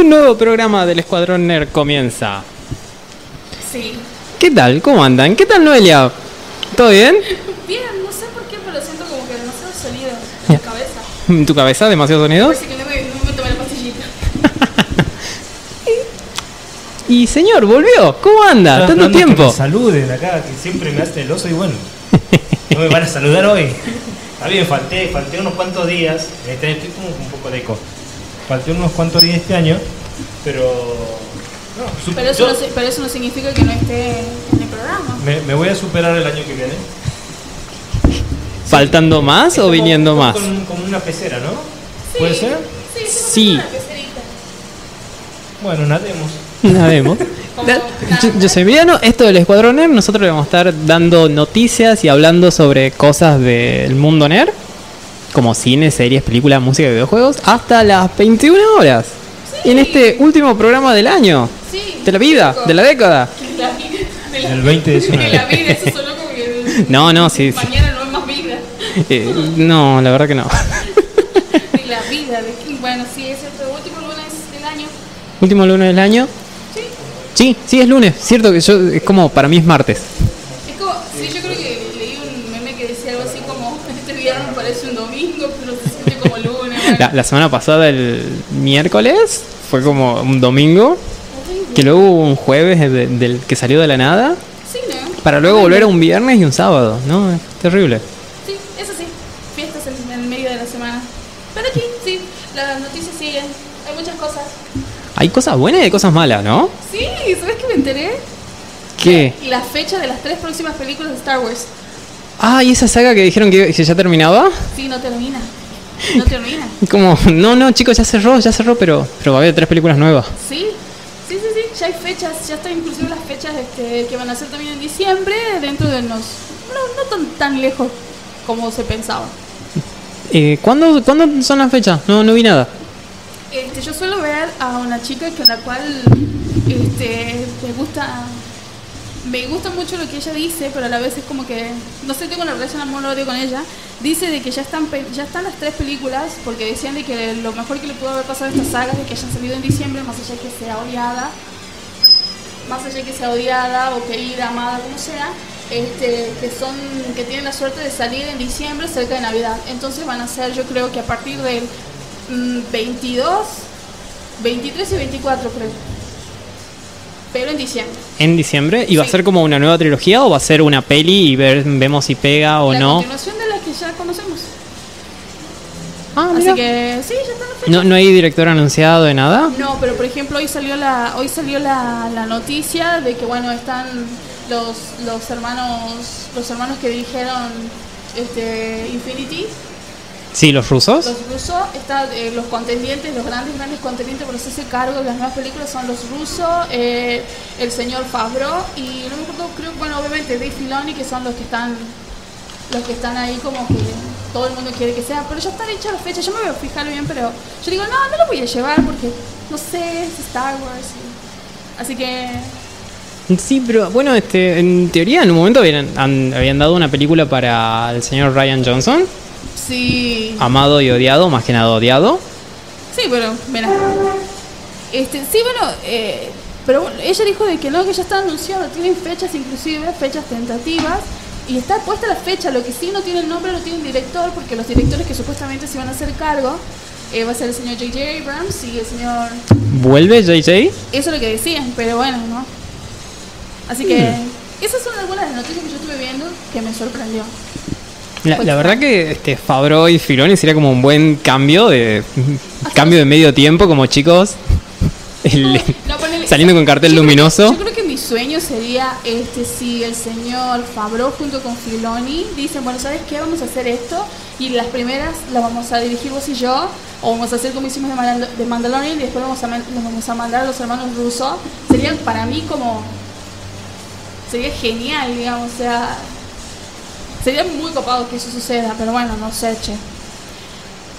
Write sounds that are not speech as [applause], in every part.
un nuevo programa del Escuadrón Nerd comienza. Sí. ¿Qué tal? ¿Cómo andan? ¿Qué tal Noelia? ¿Todo bien? Bien, no sé por qué, pero siento como que demasiado sonido en la cabeza. ¿En [laughs] tu cabeza demasiado sonido? Parece que no me, no me tomé la pastillita. [laughs] Y señor, volvió. ¿Cómo anda? Tanto que tiempo. me saluden acá, que siempre me hace el oso y bueno. No me van a saludar hoy. [laughs] Está bien, falté, falté unos cuantos días. Este estoy como con un poco de eco. Falté unos cuantos días este año, pero. No, sup- Pero eso, yo no, si- pero eso no significa que no esté en el programa. me, me voy a superar el año que viene. ¿Faltando más o Estamos- viniendo más? estamos Con, con una pecera, ¿no? ¿Puede ser? Sí. Una pecerita. Bueno, nademos. [laughs] Nademos. Da- yo soy Emiliano, esto del Escuadrón Nerd, nosotros le vamos a estar dando noticias y hablando sobre cosas del mundo nerd, como cine, series, películas, música y videojuegos, hasta las 21 horas. En este último programa del año, Sí. de la vida, de la década. De la vida. De la, El 2019. de la vida, eso sonó como que. [laughs] No, no, sí, sí. Mañana no hay más vida. Eh, no, la verdad que no. De la vida. De, que- bueno, sí, es el último lunes del año. Último lunes del año. Sí. Sí, sí, es lunes. Cierto que yo, es como, para mí es martes. Es como, sí, yo creo que leí un meme que decía algo así como, este viernes parece un domingo, pero se siente como lunes. bueno. La, la semana pasada, el miércoles, fue como un domingo, Horrible. que luego hubo un jueves de- del que salió de la nada, Sí, ¿no? para luego volver a un viernes y un sábado, ¿no? Es terrible. Sí, eso sí, fiestas en, en el medio de la semana. Pero aquí, sí, las noticias siguen, hay muchas cosas. Hay cosas buenas y hay cosas malas, ¿no? Sí, ¿sabes qué me enteré? ¿Qué? La fecha de las tres próximas películas de Star Wars. Ah, ¿y esa saga que dijeron que, que ya terminaba? Sí, no termina. No termina. Como, no, no, chicos, ya cerró, ya cerró, pero, pero va a haber tres películas nuevas. Sí, sí, sí, sí, ya hay fechas, ya están inclusive las fechas este, que van a ser también en diciembre, dentro de unos, no, no tan, tan lejos como se pensaba. Eh, ¿cuándo, ¿Cuándo son las fechas? No, no vi nada. Este, yo suelo ver a una chica con la cual este, me gusta me gusta mucho lo que ella dice, pero a la vez es como que no sé, tengo una relación amor-odio con ella. Dice de que ya están ya están las tres películas porque decían de que lo mejor que le pudo haber pasado a esta saga es que hayan salido en diciembre, más allá de que sea odiada, más allá de que sea odiada o querida, amada, como sea, este, que son que tienen la suerte de salir en diciembre cerca de Navidad. Entonces van a ser, yo creo que a partir del mm, 22, 23 y 24 creo. Pero en diciembre. En diciembre. ¿Y va a ser como una nueva trilogía o va a ser una peli y ver, vemos si pega o la no? continuación de la que ya conocemos. Ah, Así mira. que sí, ya fechas. ¿No, ¿No hay director anunciado de nada? No, pero por ejemplo hoy salió la hoy salió la, la noticia de que bueno están los los hermanos los hermanos que dirigieron este Infinity Sí, los rusos. los rusos están eh, los contendientes los grandes grandes contendientes por hacerse cargo de las nuevas películas son los rusos eh, el señor Favreau y no me acuerdo creo bueno obviamente Dave Filoni que son los que están los que están ahí como que todo el mundo quiere que sea, pero ya están hechas las fechas, yo me voy a fijar bien, pero yo digo, no, no lo voy a llevar porque, no sé, es Star Wars. y- Así que, Sí, pero bueno, este, en teoría en un momento habían, han- habían dado una película para el señor Ryan Johnson, sí, amado y odiado, más que nada odiado. sí, pero, mira. Este, sí, bueno, eh, pero bueno, ella dijo de que no, que ya está anunciado, tienen fechas inclusive, fechas tentativas. Y está puesta la fecha, lo que sí no tiene el nombre, no tiene el director, porque los directores que supuestamente se van a hacer cargo eh, va a ser el señor J.J. Abrams y el señor ¿Vuelve JJ? Eso es lo que decían, pero bueno, ¿no? Así que esas son algunas de las noticias que yo estuve viendo que me sorprendió. La, verdad que este Fabro y Filoni sería como un buen cambio de cambio de medio tiempo como chicos. El- No, ponele- saliendo con cartel yo creo que- luminoso. yo creo que mi sueño sería este si el señor Fabro junto con Filoni dicen, bueno, ¿sabes qué? Vamos a hacer esto y las primeras las vamos a dirigir vos y yo o vamos a hacer como hicimos de, Mandal- de Mandalorian y después vamos a, nos vamos a mandar a los hermanos rusos. Sería para mí como sería genial, digamos, o sea, sería muy copado que eso suceda, pero bueno, no sé, che.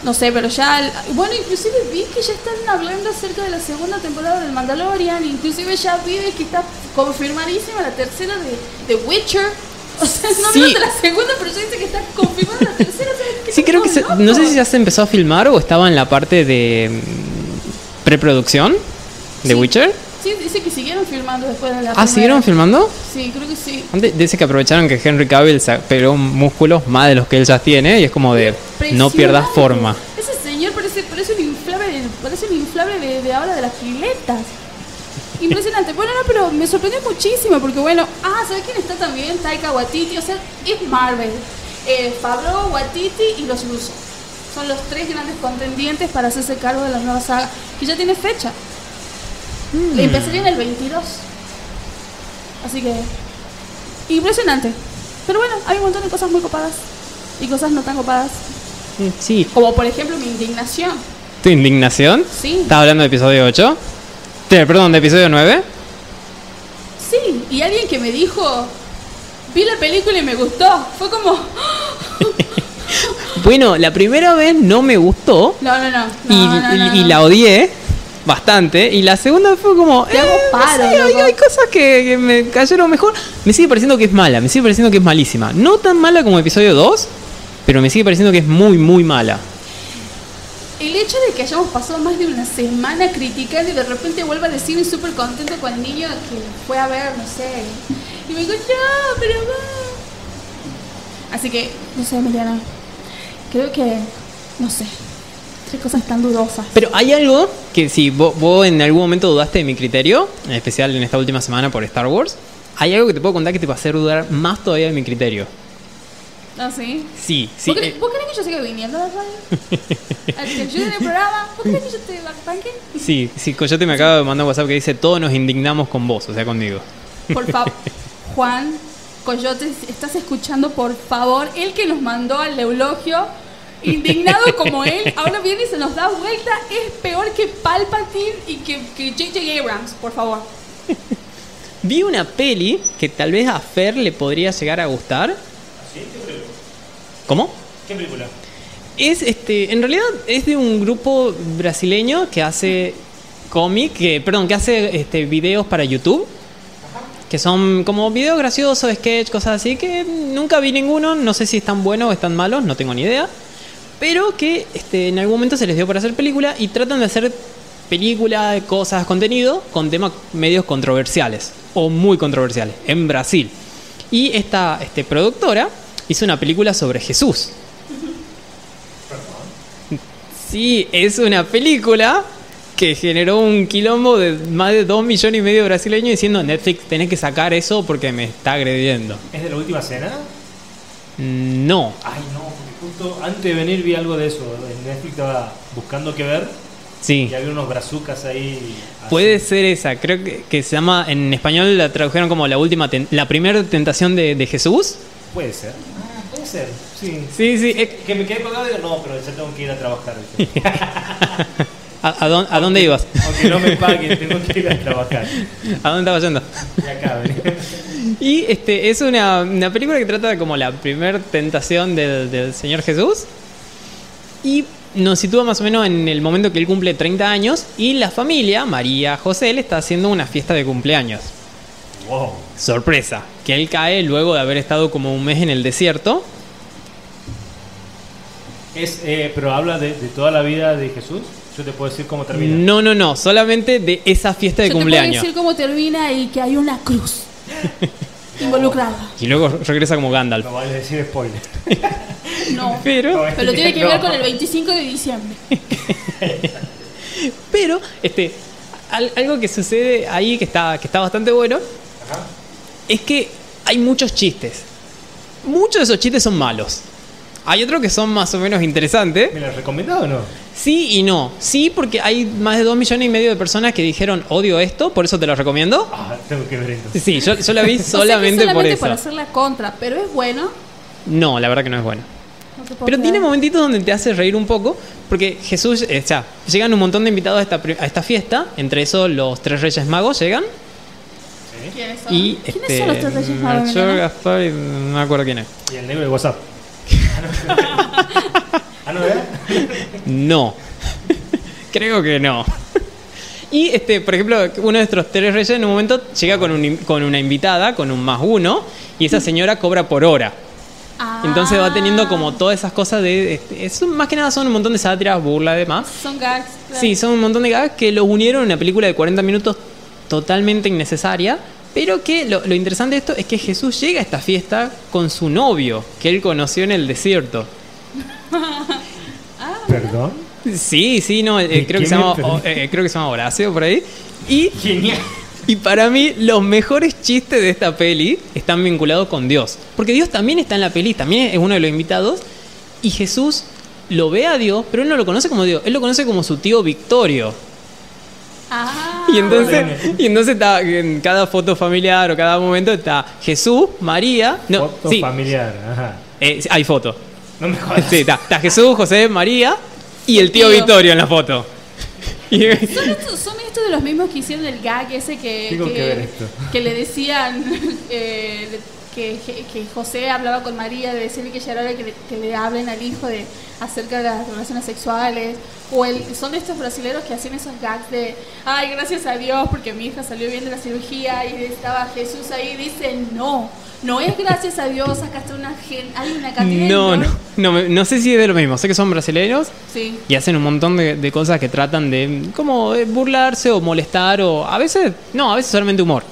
No sé, pero ya. Bueno, inclusive vi que ya están hablando acerca de la segunda temporada del Mandalorian. Inclusive ya vi que está confirmadísima la tercera de, de Witcher. O sea, no Sí. de la segunda, pero ya dice que está confirmada la tercera. o sea, Sí, creo que se- no sé si ya se empezó a filmar o estaba en la parte de preproducción de Sí. Witcher. Sí, dice que siguieron filmando después de la Ah, primera. ¿siguieron filmando? Sí, creo que sí. Antes dice que aprovecharon que Henry Cavill pegó músculos más de los que él ya tiene y es como de no pierdas forma. Ese señor parece, parece un inflable, parece un inflable de, de ahora de las piletas. Impresionante. Bueno, no, pero me sorprendió muchísimo porque, bueno, ah, ¿sabes quién está también? Taika Waititi, o sea, es Marvel. Eh, Favreau, Waititi y los Russo. Son los tres grandes contendientes para hacerse cargo de la nueva saga, que ya tiene fecha. Le empezaría en el 22. Así que, impresionante. Pero bueno, hay un montón de cosas muy copadas y cosas no tan copadas. Mm, Sí. Como por ejemplo mi indignación. ¿Tu indignación? Sí. ¿Estás hablando de episodio 8? Te- Perdón, de episodio 9. Sí, y alguien que me dijo, vi la película y me gustó. Fue como, [laughs] Bueno, la primera vez no me gustó no, no, no. y, no, no, no, y no. la odié bastante. Y la segunda fue como. Te hago eh, no paro, sé, hay, cosas que, que me cayeron mejor. Me sigue pareciendo que es mala, me sigue pareciendo que es malísima. No tan mala como episodio 2, pero me sigue pareciendo que es muy, muy mala. El hecho de que hayamos pasado más de una semana criticando y de repente vuelva a decir súper contento con el niño que fue a ver, no sé. Y me digo, no, pero va. Así que, no sé, Emiliana. Creo que, no sé. Cosas tan dudosas. Pero hay algo que si vos, vos en algún momento dudaste de mi criterio, en especial en esta última semana por Star Wars, hay algo que te puedo contar que te va a hacer dudar más todavía de mi criterio. ¿Ah, sí? Sí, sí. ¿Vos, eh, vos querés que yo siga viniendo a la radio? ¿A que el programa? ¿Vos querés que yo te banque? Sí, sí, Coyote me acaba de mandar un WhatsApp que dice todos nos indignamos con vos, o sea, conmigo. Por favor, [laughs] Juan Coyote, ¿estás escuchando? Por favor, el que nos mandó al eulogio, indignado como él, ahora viene y se nos da vuelta, es peor que Palpatine y que que J.J. Abrams, por favor. Vi una peli que tal vez a Fer le podría llegar a gustar. ¿Sí? ¿Qué película? ¿Cómo? ¿Qué película? Es este, en realidad es de un grupo brasileño que hace cómic, que, perdón, que hace este, videos para YouTube. Que son como videos graciosos, sketch, cosas así, que nunca vi ninguno, no sé si están buenos o están malos, no tengo ni idea. Pero que este, en algún momento se les dio para hacer película y tratan de hacer película, cosas, contenido con temas medios controversiales o muy controversiales en Brasil. Y esta este, productora hizo una película sobre Jesús. Sí, es una película que generó un quilombo de más de 2 millones y medio de brasileños diciendo Netflix tenés que sacar eso porque me está agrediendo. ¿Es de la última cena? Mm, No. Ay, no, justo antes de venir vi algo de eso. En Netflix estaba buscando qué ver Sí. y había unos brazucas ahí. así. Puede ser esa, creo que, que se llama, en español la tradujeron como la última, ten- la primera tentación de, de Jesús. Puede ser. Ah, puede ser, sí. Sí, sí. eh, Que me quedé colgado y digo, no, pero ya tengo que ir a trabajar. [laughs] ¿A, a dónde, a dónde ibas? Aunque no me paguen, tengo que ir a trabajar. [laughs] ¿A dónde estabas yendo? Y acá. Y este es una, una película que trata de como la primer tentación del, del Señor Jesús. Y nos sitúa más o menos en el momento que él cumple 30 años. Y la familia, María José, le está haciendo una fiesta de cumpleaños. Wow. Sorpresa, que él cae luego de haber estado como un mes en el desierto. Es, eh, pero habla de, de toda la vida de Jesús. Yo te puedo decir cómo termina. No, no, no, solamente de esa fiesta de Yo te puedo cumpleaños. decir cómo termina y que hay una cruz [laughs] involucrada. Y luego regresa como Gandalf. No vale decir spoiler. [laughs] No, [laughs] Pero, pero tiene que No. ver con el 25 de diciembre. [laughs] pero, este, al- algo que sucede ahí que está, que está bastante bueno Ajá. es que hay muchos chistes. Muchos de esos chistes son malos. Hay otros que son más o menos interesantes. ¿Me lo has recomendado o no? Sí y no. Sí, porque hay más de 2 millones y medio de personas que dijeron odio esto, por eso te lo recomiendo. Ah, tengo que ver entonces. Sí, yo, yo la vi [laughs] O sea que solamente, por eso. para hacer la contra, pero es bueno. No, la verdad que no es bueno. No Pero tiene momentitos donde te hace reír un poco, porque Jesús, eh, o sea, llegan un montón de invitados a esta, a esta fiesta, entre esos los tres reyes magos llegan, ¿Quiénes son? y ¿Quiénes este, son los tres reyes magos? Melchor, Emiliano? Gaspar y no me acuerdo quién es. Y el negro de WhatsApp. Ah, no, ¿verdad? No. Creo que no. Y este, por ejemplo, uno de nuestros tres reyes en un momento llega con, un con una invitada, con un más uno, y esa señora cobra por hora. Ah, Entonces va teniendo como todas esas cosas de... este, es, más que nada son un montón de sátiras, burla y demás. Son gags. claro. Sí, son un montón de gags que los unieron en una película de 40 minutos totalmente innecesaria. Pero que lo, lo interesante de esto es que Jesús llega a esta fiesta con su novio, que él conoció en el desierto. Perdón. Sí, sí, no, eh, ¿De creo, que se llama, o- eh, creo que se llama Horacio por ahí. Y, Genial. y para mí los mejores chistes de esta peli están vinculados con Dios. Porque Dios también está en la peli, también es uno de los invitados. Y Jesús lo ve a Dios, pero él no lo conoce como Dios, él lo conoce como su tío Victorio. Ah. Y entonces, bueno. y entonces está en cada foto familiar o cada momento está Jesús, María. No, Foto sí, familiar. Ajá. eh, hay foto. No me jodas. Sí, está, está Jesús, José, María y el tío Tío. Victorio en la foto. [laughs] ¿Son [laughs] estos, son estos de los mismos que hicieron el gag ese que, Tengo que, que ver esto. que le decían [laughs] eh, que, que José hablaba con María de decirle que ya era hora que le, que le hablen al hijo de acerca de las relaciones sexuales? O el, son estos brasileños que hacían esos gags de, ay, gracias a Dios porque mi hija salió bien de la cirugía y estaba Jesús ahí dice, no, no es gracias a Dios, acá está una gen, hay una cantidad de no, no- no, no, sé si es de lo mismo. Sé que son brasileños Sí. y hacen un montón de, de cosas que tratan de como eh, burlarse o molestar o a veces, no, a veces solamente humor.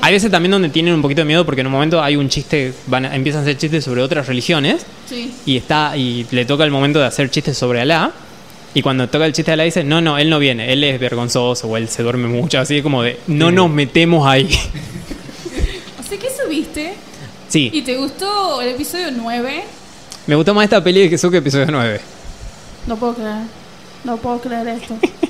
Hay veces también donde tienen un poquito de miedo porque en un momento hay un chiste, van a- empiezan a hacer chistes sobre otras religiones Sí. y está y le toca el momento de hacer chistes sobre Alá y cuando toca el chiste de Alá dice no no él no viene él es vergonzoso o él se duerme mucho así como de no Sí. nos metemos ahí [laughs] O sea, ¿qué subiste? sí ¿Y te gustó el episodio 9? me gustó más esta peli de Jesús que episodio 9 No puedo creer. No puedo creer esto. [laughs]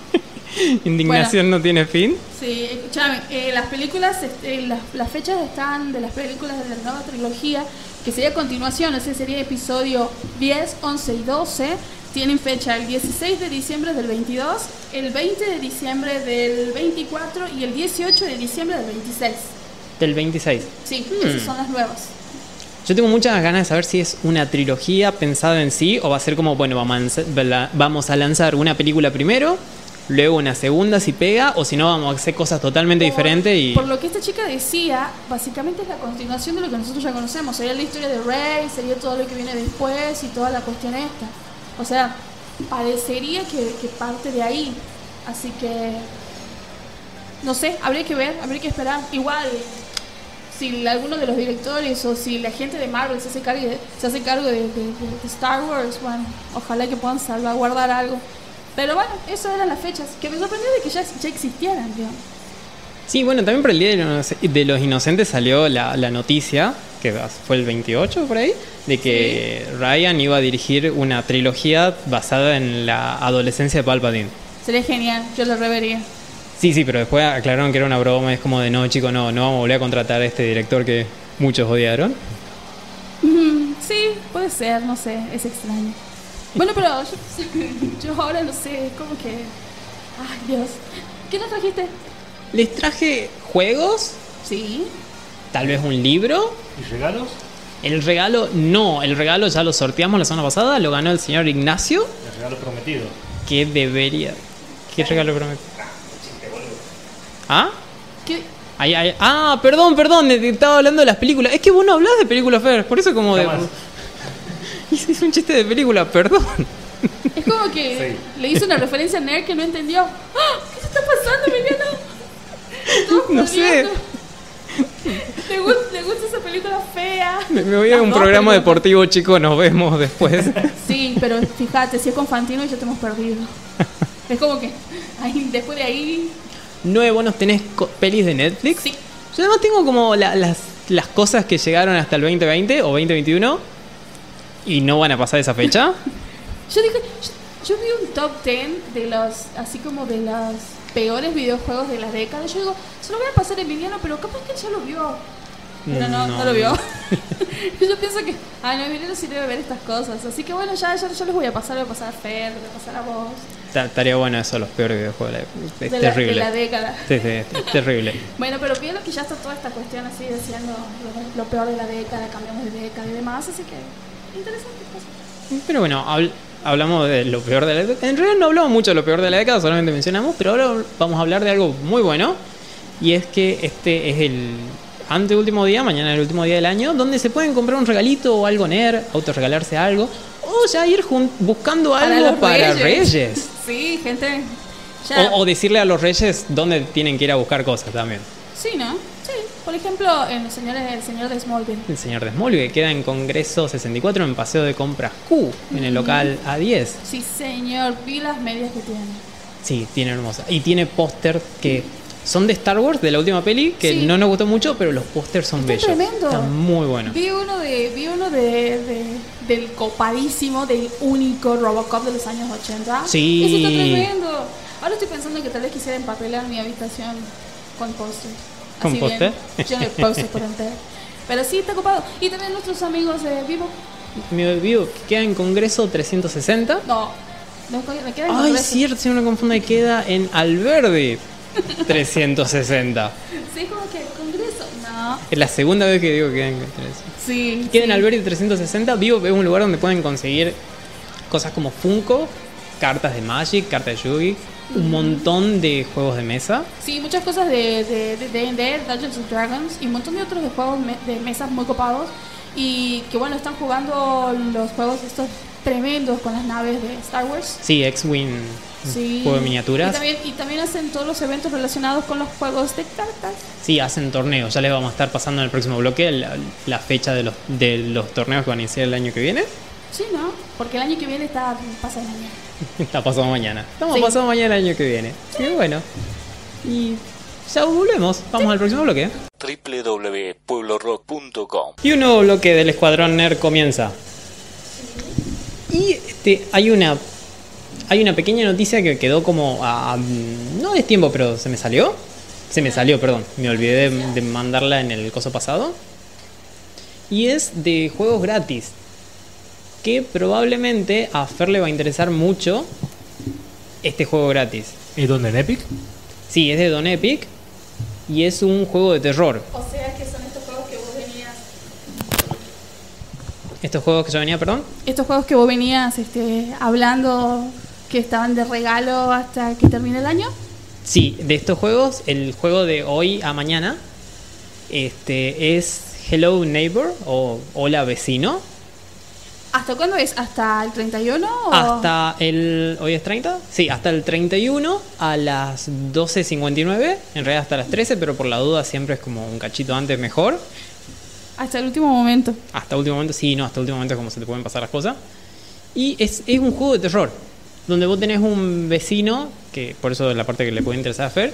[laughs] indignación no tiene fin Sí, escúchame, eh, las películas, este, las, las fechas están de las películas de la nueva trilogía, que sería a continuación, ese sería episodio 10, 11 y 12. Tienen fecha el 16 de diciembre del 22, el 20 de diciembre del 24 y el 18 de diciembre del 26. del 26 Sí, Hmm. esas son las nuevas. yo tengo muchas ganas de saber si es una trilogía pensada en sí o va a ser como bueno vamos a lanzar una película primero luego una segunda si pega o si no vamos a hacer cosas totalmente Por- diferentes y Por lo que esta chica decía, básicamente es la continuación de lo que nosotros ya conocemos. Sería la historia de Rey, sería todo lo que viene después y toda la cuestión esta. O sea, parecería que, que parte de ahí. Así que, no sé, habría que ver, habría que esperar. Igual, si alguno de los directores o si la gente de Marvel se hace cargo de, se hace cargo de, de- de- Star Wars, bueno, ojalá que puedan salvaguardar algo. Pero bueno, eso eran las fechas, que me sorprendió de que ya, ya existieran, digamos. Sí, bueno, también por el Día de los, Inocentes salió la, la noticia, que fue el 28 por ahí, de que Ryan iba a dirigir una trilogía basada en la adolescencia de Palpatine. Sería genial, yo lo revería. Sí, sí, pero después aclararon que era una broma, es como de no, chico, no, no vamos a volver a contratar a este director que muchos odiaron. Mm, sí, puede ser, no sé, es extraño. Bueno, pero yo, yo ahora no sé, es como que... Ay, Dios. ¿Qué nos trajiste? Les traje juegos, Sí. tal vez un libro. ¿Y regalos? El regalo, no, el regalo ya lo sorteamos la semana pasada, lo ganó el señor Ignacio, El regalo prometido. que debería... ¿Qué regalo prometió? ¿Ah? ¿Qué? Ay, ay, ah, perdón, perdón, estaba hablando de las películas. Es que vos no hablas de películas, Fer, por eso como de... [laughs] Hice un chiste de película, perdón. Es como que le hizo una referencia a Nerd que no entendió. ¡Ah! ¿Qué te está pasando, Emiliano? [laughs] No sé. ¿Le gusta, ¿Le gusta esa película fea? Me, me voy a un programa películas. deportivo, chico, nos vemos después. Sí, pero fíjate, si es con Fantino ya te hemos perdido. [laughs] Es como que ahí, después de ahí. Nueve bonos tenés pelis de Netflix. Sí. Yo además tengo como la- las, las cosas que llegaron hasta el 2020 o 2021 y no van a pasar esa fecha. [laughs] Yo dije, yo, yo vi un top 10 de los, así como de los peores videojuegos de la década. Yo digo, se lo voy a pasar Emiliano, pero capaz que él ya lo vio. Pero no, no, No. lo vio. [laughs] yo pienso que, ah, no, Emiliano sí debe ver estas cosas. Así que bueno, ya, ya, ya les voy a pasar, voy a pasar a Fer, voy a pasar a vos. Ta- Estaría bueno eso, los peores videojuegos. de la- Es de, la, de terrible. la década. Sí, sí, es [laughs] terrible. Bueno, pero vieron que ya está toda esta cuestión así diciendo lo, lo peor de la década, cambiamos de década y demás, así que interesante cosa. Pero bueno, habl- hablamos de lo peor de la década. En realidad no hablamos mucho de lo peor de la década, solamente mencionamos, pero ahora vamos a hablar de algo muy bueno. Y es que este es el ante último día, mañana es el último día del año, donde se pueden comprar un regalito o algo NER, autorregalarse algo, o ya ir buscando Para algo los para reyes. reyes. [laughs] Sí, gente. Ya. O, o decirle a los reyes dónde tienen que ir a buscar cosas también. Sí, ¿no? Por ejemplo, en los señores, el señor de Smallville. El señor de Smallville que queda en Congreso 64 en Paseo de Compras Q, en el local A10. Sí, señor. Vi las medias que tiene. Sí, tiene hermosa. Y tiene póster que son de Star Wars, de la última peli, que Sí. no nos gustó mucho, pero los pósters son Está bellos. tremendo. Están muy buenos. Vi uno de, vi uno de, de- del copadísimo, del único Robocop de los años 80. Sí. Ese está tremendo. Ahora estoy pensando que tal vez quisiera empapelar mi habitación con póster. ¿Con Así bien? Lleno de póster por entero. Pero sí, está copado. Y también nuestros amigos de Vivo. Mi vivo que queda en Congreso 360. No, no me queda en Ay, Congreso. cierto, si no me confundo, queda en Alberdi 360. [laughs] Sí, como que Congreso. No. Es la segunda vez que digo que queda en Congreso. Sí. Queda en sí. Alberdi 360. Vivo es un lugar donde pueden conseguir cosas como Funko, cartas de Magic, cartas de Yugi, un montón de juegos de mesa. Sí, muchas cosas de de, de, de, de Dungeons and Dragons y un montón de otros de juegos me- de mesas muy copados y que bueno, están jugando los juegos estos tremendos con las naves de Star Wars. Sí, X-Wing, Sí. juego de miniaturas. Y también, y también hacen todos los eventos relacionados con los juegos de cartas. Sí, hacen torneos. Ya les vamos a estar pasando en el próximo bloque la, la fecha de los, de los torneos que van a iniciar el año que viene. Sí, ¿no? Porque el año que viene está pasa mañana. [laughs] Está pasado mañana. Estamos Sí. pasado mañana el año que viene. Y bueno. Y ya volvemos. Vamos al próximo bloque. www.pueblorock.com Y un nuevo bloque del Escuadrón Nerd comienza. Y este, hay una hay una pequeña noticia que quedó como a, a- no es tiempo, pero se me salió. Se me salió, perdón. Me olvidé de, de mandarla en el coso pasado. Y es de juegos gratis. Que probablemente a Fer le va a interesar mucho este juego gratis. ¿Y dónde en Epic? Sí, es de Don Epic. Y es un juego de terror. O sea que son estos juegos que vos venías Estos juegos que yo venía, perdón. estos juegos que vos venías este, hablando que estaban de regalo hasta que termine el año. Sí, de estos juegos, el juego de hoy a mañana este, es Hello Neighbor o Hola Vecino. ¿Hasta cuándo es? ¿Hasta el 31? o- Hasta el. ¿Hoy es 30? Sí, hasta el 31 a las 12.59. En realidad hasta las 13, pero por la duda siempre es como un cachito antes mejor. Hasta el último momento. Hasta último momento, sí, no, hasta último momento es como se te pueden pasar las cosas. Y es, es un juego de terror, donde vos tenés un vecino, que por eso es la parte que le puede interesar a Fer,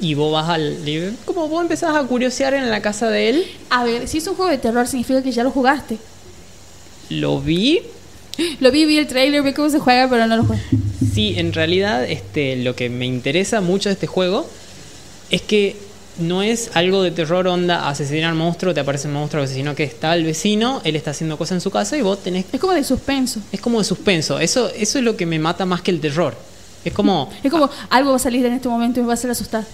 y vos vas al... Como vos empezás a curiosear en la casa de él, A ver, si es un juego de terror significa que ya lo jugaste. Lo vi, [gasps] Lo vi, vi el trailer, vi cómo se juega, pero no lo jugué. sí, en realidad este, lo que me interesa mucho de este juego es que no es algo de terror onda asesinar monstruo, te aparece un monstruo, sino que está el vecino, él está haciendo cosas en su casa y vos tenés Es como de suspenso. Es como de suspenso. Eso, eso es lo que me mata más que el terror. Es como. Es como algo va a salir en este momento y me va a hacer asustar.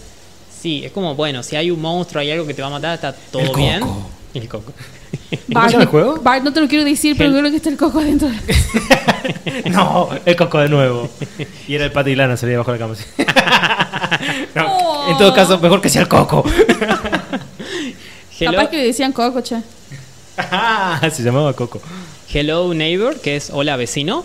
Sí, es como, bueno, si hay un monstruo, hay algo que te va a matar, está todo El coco. bien. El coco. [laughs] ¿Cómo se llama el juego? Bart, no te lo quiero decir, pero creo que está el coco adentro. [laughs] no, el coco de nuevo. Y era el pata y lana, salía debajo de la cama. [laughs] En todo caso, mejor que sea el coco. Hello, Capaz que le decían coco, che. Se llamaba coco. Hello Neighbor, que es hola vecino.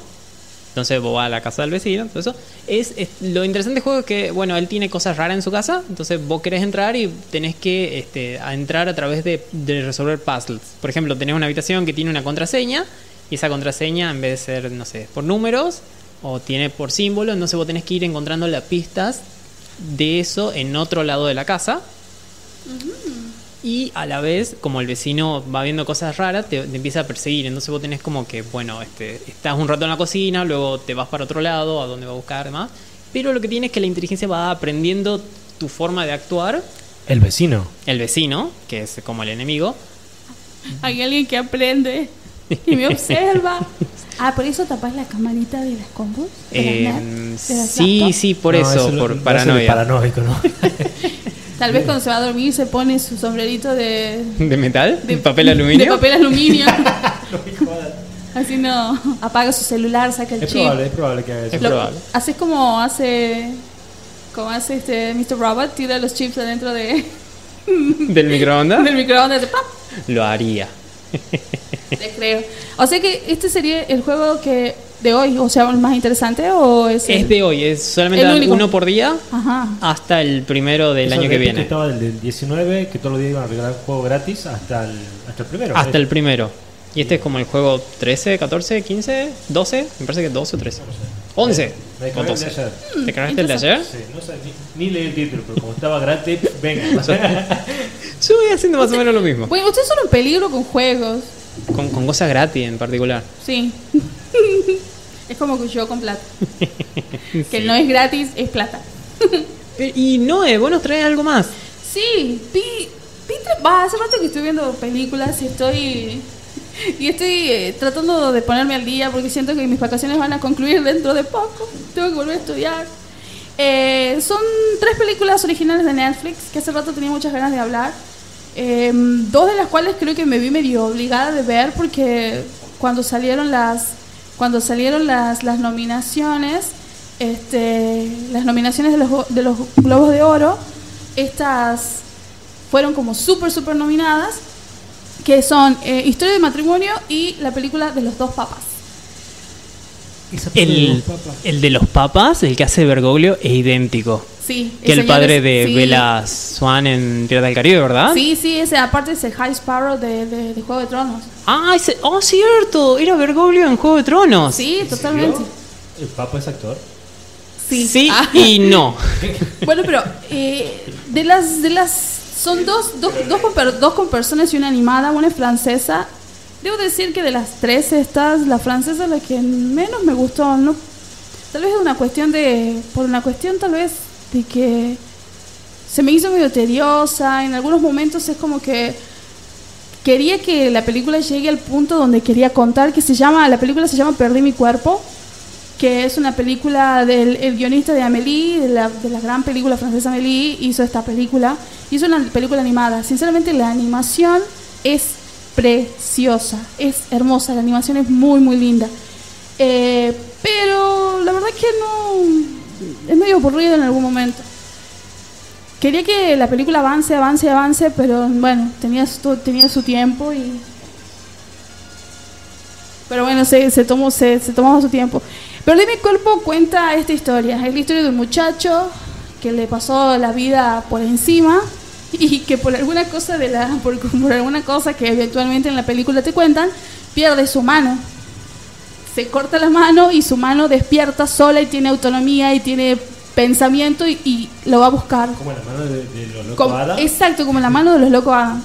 Entonces vos vas a la casa del vecino, todo eso. Es, es- lo interesante del juego es que, bueno, él tiene cosas raras en su casa, entonces vos querés entrar y tenés que este, entrar a través de, resolver puzzles. Por ejemplo, tenés una habitación que tiene una contraseña y esa contraseña en vez de ser, no sé, por números o tiene por símbolo, entonces vos tenés que ir encontrando las pistas de eso en otro lado de la casa. Y a la vez, como el vecino va viendo cosas raras, te, te empieza a perseguir. Entonces vos tenés como que, bueno, este, estás un rato en la cocina, luego te vas para otro lado, a donde va a buscar demás. Pero lo que tiene es que la inteligencia va aprendiendo tu forma de actuar. El vecino. El vecino, que es como el enemigo. Hay alguien que aprende y me observa. [laughs] Ah, por eso tapás la camarita de las combos. de Eh, de las sí, laptops. sí, por No, eso, por lo paranoia. Paranoico, ¿no? [laughs] Tal vez cuando se va a dormir se pone su sombrerito de, ¿De metal? de papel aluminio? De papel aluminio. [laughs] Así no. Apaga su celular, saca el es chip. probable, es probable que haga eso. Es Lo- probable. Haces como hace. Como hace este Mr. Robot, tira los chips adentro de. [laughs] ¿Del microondas? del microondas. de ¡pap! Lo haría. Te creo. O sea que este sería el juego que de hoy, o sea, el más interesante o es el- Es de hoy, es solamente uno por día Ajá. hasta el primero del Eso año de que repente viene. Estaba el del 19, que todos los días iban a regalar juego gratis hasta el, hasta el primero. Hasta el primero. Y este es como el juego 13, 14, 15, 12. Me parece que 12 o 13. 11 Me o descargué el de 12. ayer. ¿Te cargaste el de ayer? Sí, no sé, ni, ni leí el título, pero como estaba gratis, venga. [laughs] Yo voy haciendo más o menos lo mismo. Bueno, ustedes son un peligro con juegos. Con, con cosas gratis en particular. Sí. [laughs] es como que yo con plata. [laughs] Que no es gratis, es plata. Pero- [laughs] Y Noé, vos nos traes algo más. Sí, vi, vi va, hace rato que estoy viendo películas y estoy y estoy eh, tratando de ponerme al día porque siento que mis vacaciones van a concluir dentro de poco. Tengo que volver a estudiar. Eh, son tres películas originales de Netflix que hace rato tenía muchas ganas de hablar. Eh, dos de las cuales creo que me vi medio obligada de ver porque cuando salieron las cuando salieron las, las nominaciones este, las nominaciones de los, de los globos de oro estas fueron como súper súper nominadas que son eh, Historia de matrimonio y la película de los dos de los papas. el de los papas, el que hace Bergoglio, es idéntico. Sí Que el padre es- de sí. Bella Swan en Tierra del Caribe, ¿verdad? sí sí ese aparte es el High Sparrow de, de, de Juego de Tronos Ah, ese, oh, cierto. Era Bergoglio en Juego de Tronos. sí ¿En totalmente? ¿El papa es actor? sí, Ah. y no. [laughs] Bueno, pero eh, de las de las son dos dos, dos, con, dos con personas y una animada, una es francesa. Debo decir que de las tres estas, la francesa es la que menos me gustó, no tal vez es una cuestión de por una cuestión tal vez de que se me hizo medio tediosa, en algunos momentos es como que quería que la película llegue al punto donde quería contar que se llama la película se llama Perdí mi cuerpo que es una película del el guionista de Amélie, de la, de la gran película francesa Amélie, hizo esta película. Hizo una película animada. Sinceramente, la animación es preciosa, es hermosa, la animación es muy, muy linda. Eh, pero la verdad es que no. Es medio aburrido en algún momento. Quería que la película avance, avance, avance, pero bueno, tenía su, tenía su tiempo y. Pero bueno, se, se, tomó, se, se tomó su tiempo. Pero de mi cuerpo cuenta esta historia. Es la historia de un muchacho que le pasó la vida por encima y que por alguna cosa de la por, por alguna cosa que eventualmente en la película te cuentan pierde su mano se corta la mano y su mano despierta sola y tiene autonomía y tiene pensamiento y, y lo va a buscar Como la mano de, de los locos Adams. exacto, como la mano de los locos Adams.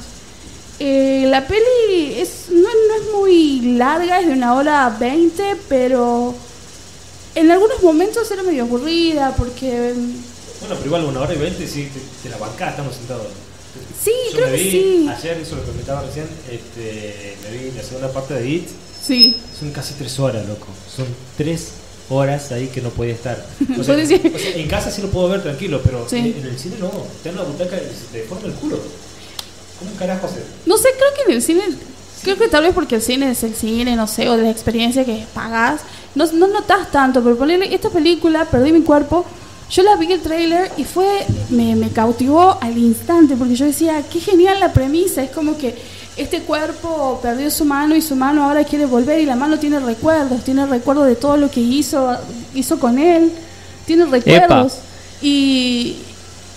Eh, la peli es, no, no es muy larga, es de una hora veinte, pero en algunos momentos era medio aburrida porque... Bueno, pero igual una hora y veinte, sí, te, te la bancás, estamos sentados. Sí, Yo creo me que vi sí. Ayer, eso lo que comentaba recién, este, me vi la segunda parte de It. Sí. Son casi tres horas, loco. Son tres horas ahí que no podía estar. [laughs] O sea, o en casa sí lo puedo ver tranquilo, pero Sí. en, en el cine no. Te dan la butaca y se te deforma el culo. ¿Cómo carajo hacer? No sé, creo que en el cine, creo que tal vez porque el cine es el cine, no sé, o de la experiencia que pagas, no, no notas tanto, pero ponerle esta película, Perdí mi cuerpo, yo la vi el trailer y fue, me, me cautivó al instante, porque yo decía, qué genial la premisa, es como que este cuerpo perdió su mano y su mano ahora quiere volver y la mano tiene recuerdos, tiene recuerdos de todo lo que hizo, hizo con él, tiene recuerdos. Y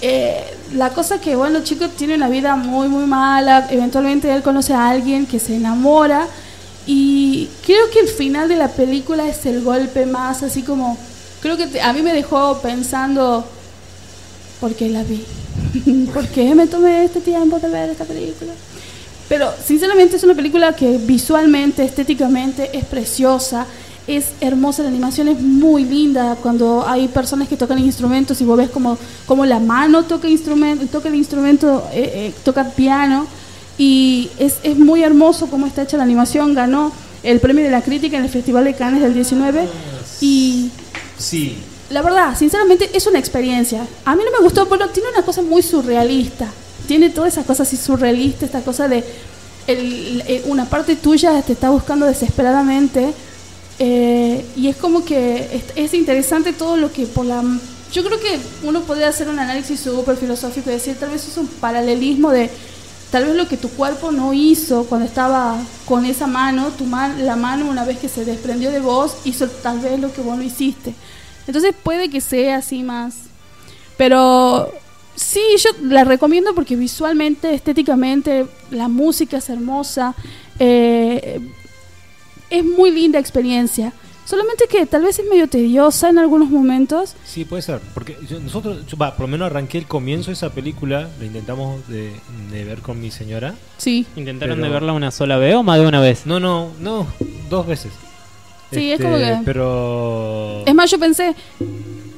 eh, la cosa que, bueno, chico tiene una vida muy, muy mala. Eventualmente él conoce a alguien que se enamora. Y creo que el final de la película es el golpe más así como. Creo que te- a mí me dejó pensando. ¿Por qué la vi? [laughs] ¿Por qué me tomé este tiempo de ver esta película? Pero sinceramente es una película que visualmente, estéticamente es preciosa, es hermosa, la animación es muy linda cuando hay personas que tocan instrumentos y vos ves como, como la mano toca, instrumento, toca el instrumento, eh, eh, toca piano y es, es muy hermoso cómo está hecha la animación, ganó el premio de la crítica en el Festival de Cannes del 19 y Sí. la verdad, sinceramente es una experiencia. A mí no me gustó, pero tiene una cosa muy surrealista. Tiene todas esas cosas así surrealistas, esta cosa de eh, una parte tuya te está buscando desesperadamente. eh, y es como que es, es interesante todo lo que por la yo creo que uno podría hacer un análisis súper filosófico y decir, tal vez es un paralelismo de tal vez lo que tu cuerpo no hizo cuando estaba con esa mano, tu man, la mano una vez que se desprendió de vos, hizo tal vez lo que vos no hiciste. Entonces puede que sea así más. Pero sí, yo la recomiendo porque visualmente, estéticamente, la música es hermosa. eh, es muy linda experiencia. Solamente que tal vez es medio tediosa en algunos momentos. Sí, puede ser. Porque yo- nosotros, yo, va, por lo menos arranqué el comienzo de esa película, lo intentamos de, de ver con mi señora. Sí. ¿Intentaron Pero- de verla una sola vez o más de una vez? No, no, no, dos veces. Este, Sí, es como que- Pero. Es más, yo pensé,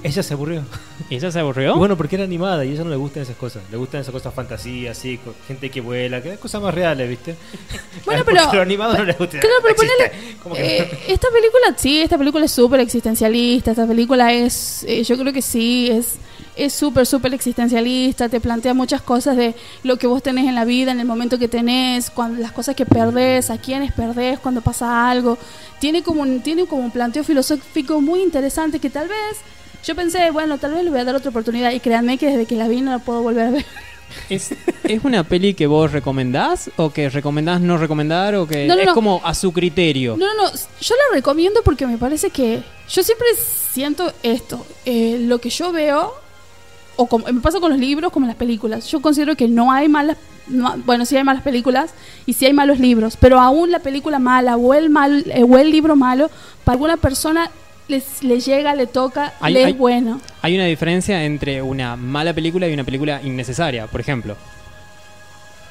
Ella se aburrió. ¿Y ella se aburrió? Y Bueno, porque era animada y a ella no le gustan esas cosas. Le gustan esas cosas fantasías, así, con gente que vuela, que cosas más reales, ¿viste? [laughs] Bueno, Porque pero- Lo animado no le gusta. Claro, pero ponele- eh, esta película, sí, esta película es súper existencialista, esta película es, eh, yo creo que sí, es es súper, súper existencialista, te plantea muchas cosas de lo que vos tenés en la vida, en el momento que tenés, cuando, las cosas que perdés, a quiénes perdés cuando pasa algo. Tiene como, un, tiene como un planteo filosófico muy interesante que tal vez, yo pensé, bueno, tal vez le voy a dar otra oportunidad y créanme que desde que la vi no la puedo volver a ver. ¿Es, ¿Es una peli que vos recomendás o que recomendás no recomendar o que No, no, es no. como a su criterio? No, no, no. Yo la recomiendo porque me parece que. Yo siempre siento esto. eh, lo que yo veo. O como, me pasa con los libros como las películas. Yo considero que no hay malas. no- bueno, sí hay malas películas y sí hay malos libros. Pero aún la película mala o el, mal, eh, o el libro malo, para alguna persona les, le llega, le toca, Hay- le hay- es bueno. Hay una diferencia entre una mala película y una película innecesaria, por ejemplo.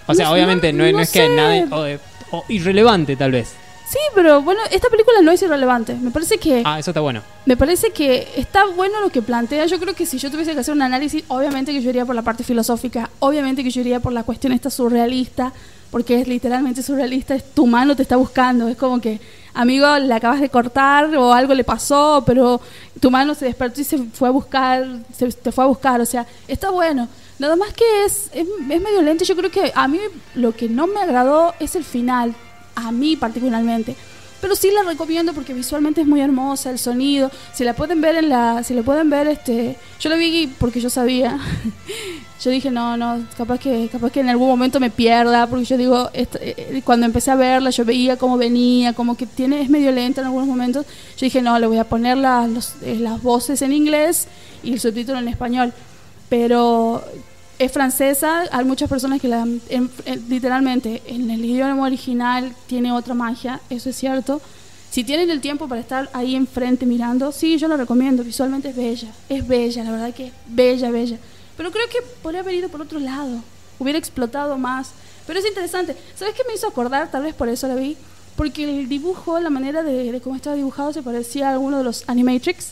O sea, No- obviamente no, no- no es que sé. nadie... O, eh, o irrelevante, tal vez. Sí, pero bueno, esta película no es irrelevante. Me parece que. Ah, eso está bueno. Me parece que está bueno lo que plantea. Yo creo que si yo tuviese que hacer un análisis, obviamente que yo iría por la parte filosófica, obviamente que yo iría por la cuestión esta surrealista, porque es literalmente surrealista, es tu mano te está buscando, es como que, amigo, le acabas de cortar o algo le pasó, pero tu mano se despertó y se fue a buscar, se, te fue a buscar, o sea, está bueno. Nada más que es, es, es medio lento, yo creo que a mí lo que no me agradó es el final, a mí particularmente. Pero sí la recomiendo porque visualmente es muy hermosa, el sonido. Si la pueden ver en la, si la pueden ver, este, yo la vi porque yo sabía. [laughs] yo dije no, no, capaz que, capaz que en algún momento me pierda, porque yo digo, esta- eh, cuando empecé a verla, yo veía cómo venía, como que tiene, es medio lenta en algunos momentos. Yo dije no, le voy a poner la- los- eh, las voces en inglés y el subtítulo en español. Pero es francesa, hay muchas personas que la, en- en- literalmente en el idioma original tiene otra magia, eso es cierto. Si tienen el tiempo para estar ahí enfrente mirando, sí, yo lo recomiendo, visualmente es bella, es bella, la verdad que es bella, bella. Pero creo que podría haber ido por otro lado, hubiera explotado más. Pero es interesante, ¿sabes qué me hizo acordar? Tal vez por eso la vi, porque el dibujo, la manera de, de cómo estaba dibujado se parecía a alguno de los Animatrix.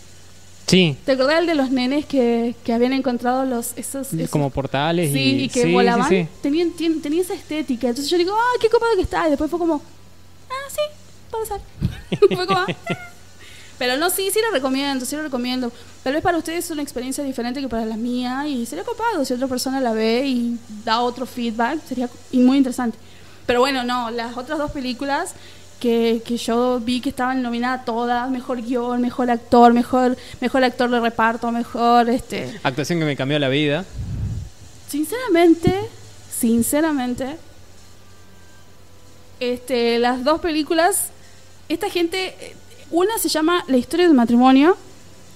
Sí, ¿Te acordás el de los nenes que, que habían encontrado los esos, esos- como portales Sí, y... y que sí, volaban. sí, sí. Tenían, tien- tenía esa estética. Entonces yo digo, ¡ah, qué copado que está! Y después fue como, ¡ah, sí! Puede ser. [laughs] fue como, "Ah". Pero no, sí, sí lo recomiendo, sí lo recomiendo. Tal vez para ustedes es una experiencia diferente que para la mía y sería copado si otra persona la ve y da otro feedback, sería y muy interesante. Pero bueno, no, las otras dos películas que, que yo vi que estaban nominadas todas, mejor guion, mejor actor, mejor, mejor actor de reparto, mejor este Actuación que me cambió la vida. Sinceramente, sinceramente, este, las dos películas, esta gente, eh, una se llama La historia del matrimonio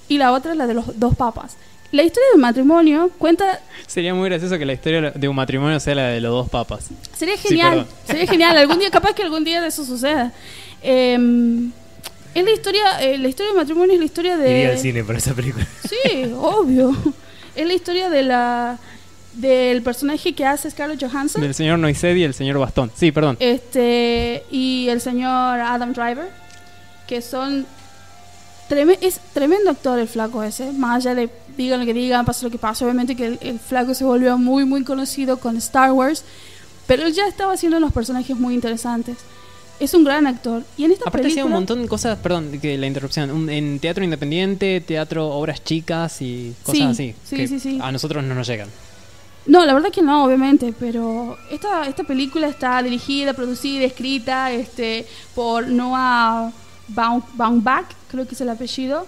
y la otra es la de los dos papas. La historia del matrimonio cuenta, Sería muy gracioso que la historia de un matrimonio sea la de los dos papas. sería genial, sería genial, algún día, capaz que algún día de eso suceda. Eh, es la historia, eh, la historia del matrimonio es la historia de... Iría al cine por esa película. Sí, obvio. Es la historia de la del personaje que hace Scarlett Johansson Del señor Noised y el señor Bastón. Sí, perdón. este y el señor Adam Driver, que son treme- es tremendo actor el flaco ese, más allá de digan lo que digan, pase lo que pase, obviamente que el, el flaco se volvió muy muy conocido con Star Wars, pero él ya estaba haciendo unos personajes muy interesantes. Es un gran actor y en esta Aparte hacía película un montón de cosas, perdón, que la interrupción, un- en teatro independiente, teatro, obras chicas y cosas Sí, así. sí, que sí, sí. A nosotros no nos llegan. No, la verdad que no, obviamente, pero esta, esta película está dirigida, producida, escrita este, por Noah Baum- Baumbach, creo que es el apellido,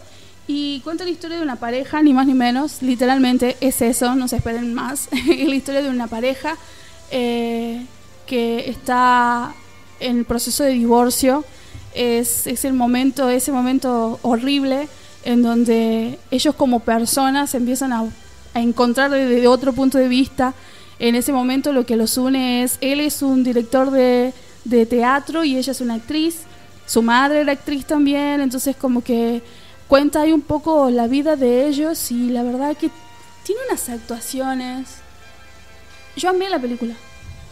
Y cuenta la historia de una pareja, ni más ni menos, literalmente es eso, no se esperen más. [laughs] es la historia de una pareja eh, que está en proceso de divorcio. Es, es el momento, ese momento horrible en donde ellos como personas empiezan a, a encontrar desde otro punto de vista. En ese momento lo que los une es, él es un director de, de teatro y ella es una actriz. Su madre era actriz también, entonces como que cuenta ahí un poco la vida de ellos y la verdad que tiene unas actuaciones. Yo amé la película.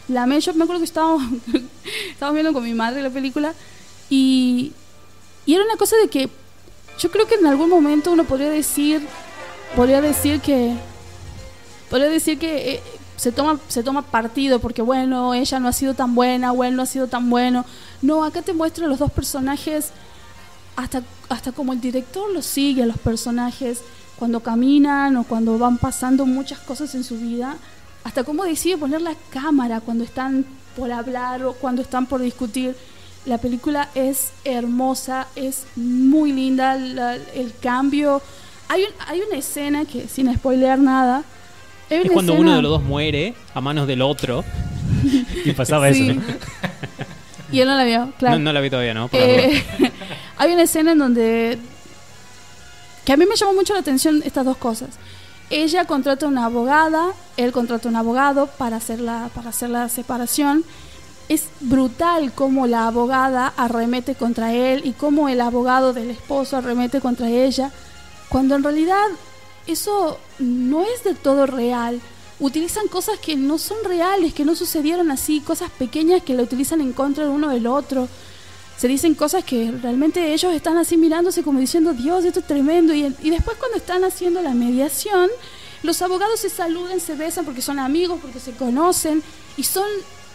La amé, yo me acuerdo que estábamos, [laughs] estábamos viendo con mi madre la película y, y era una cosa de que yo creo que en algún momento uno podría decir, podría decir que, podría decir que eh, se toma, se toma partido porque bueno, ella no ha sido tan buena, o él no ha sido tan bueno. No, acá te muestra los dos personajes hasta, hasta como el director los sigue a los personajes cuando caminan o cuando van pasando muchas cosas en su vida, hasta cómo decide poner la cámara cuando están por hablar o cuando están por discutir. La película es hermosa, es muy linda, la- el cambio. Hay, un- hay una escena que, sin spoilear nada, Es cuando escena- uno de los dos muere a manos del otro. [laughs] Y pasaba Sí. eso. [laughs] Y él no la vio, claro. No, no la vi todavía, ¿no? Por. Eh, [laughs] hay una escena en donde que a mí me llamó mucho la atención estas dos cosas. Ella contrata una abogada, él contrata un abogado para hacer la para hacer la separación. Es brutal cómo la abogada arremete contra él y cómo el abogado del esposo arremete contra ella, cuando en realidad eso no es de todo real. Utilizan cosas que no son reales, que no sucedieron así, cosas pequeñas que la utilizan en contra de uno del otro se dicen cosas que realmente ellos están así mirándose como diciendo, Dios, esto es tremendo. Y, y después cuando están haciendo la mediación, los abogados se saludan, se besan porque son amigos, porque se conocen y son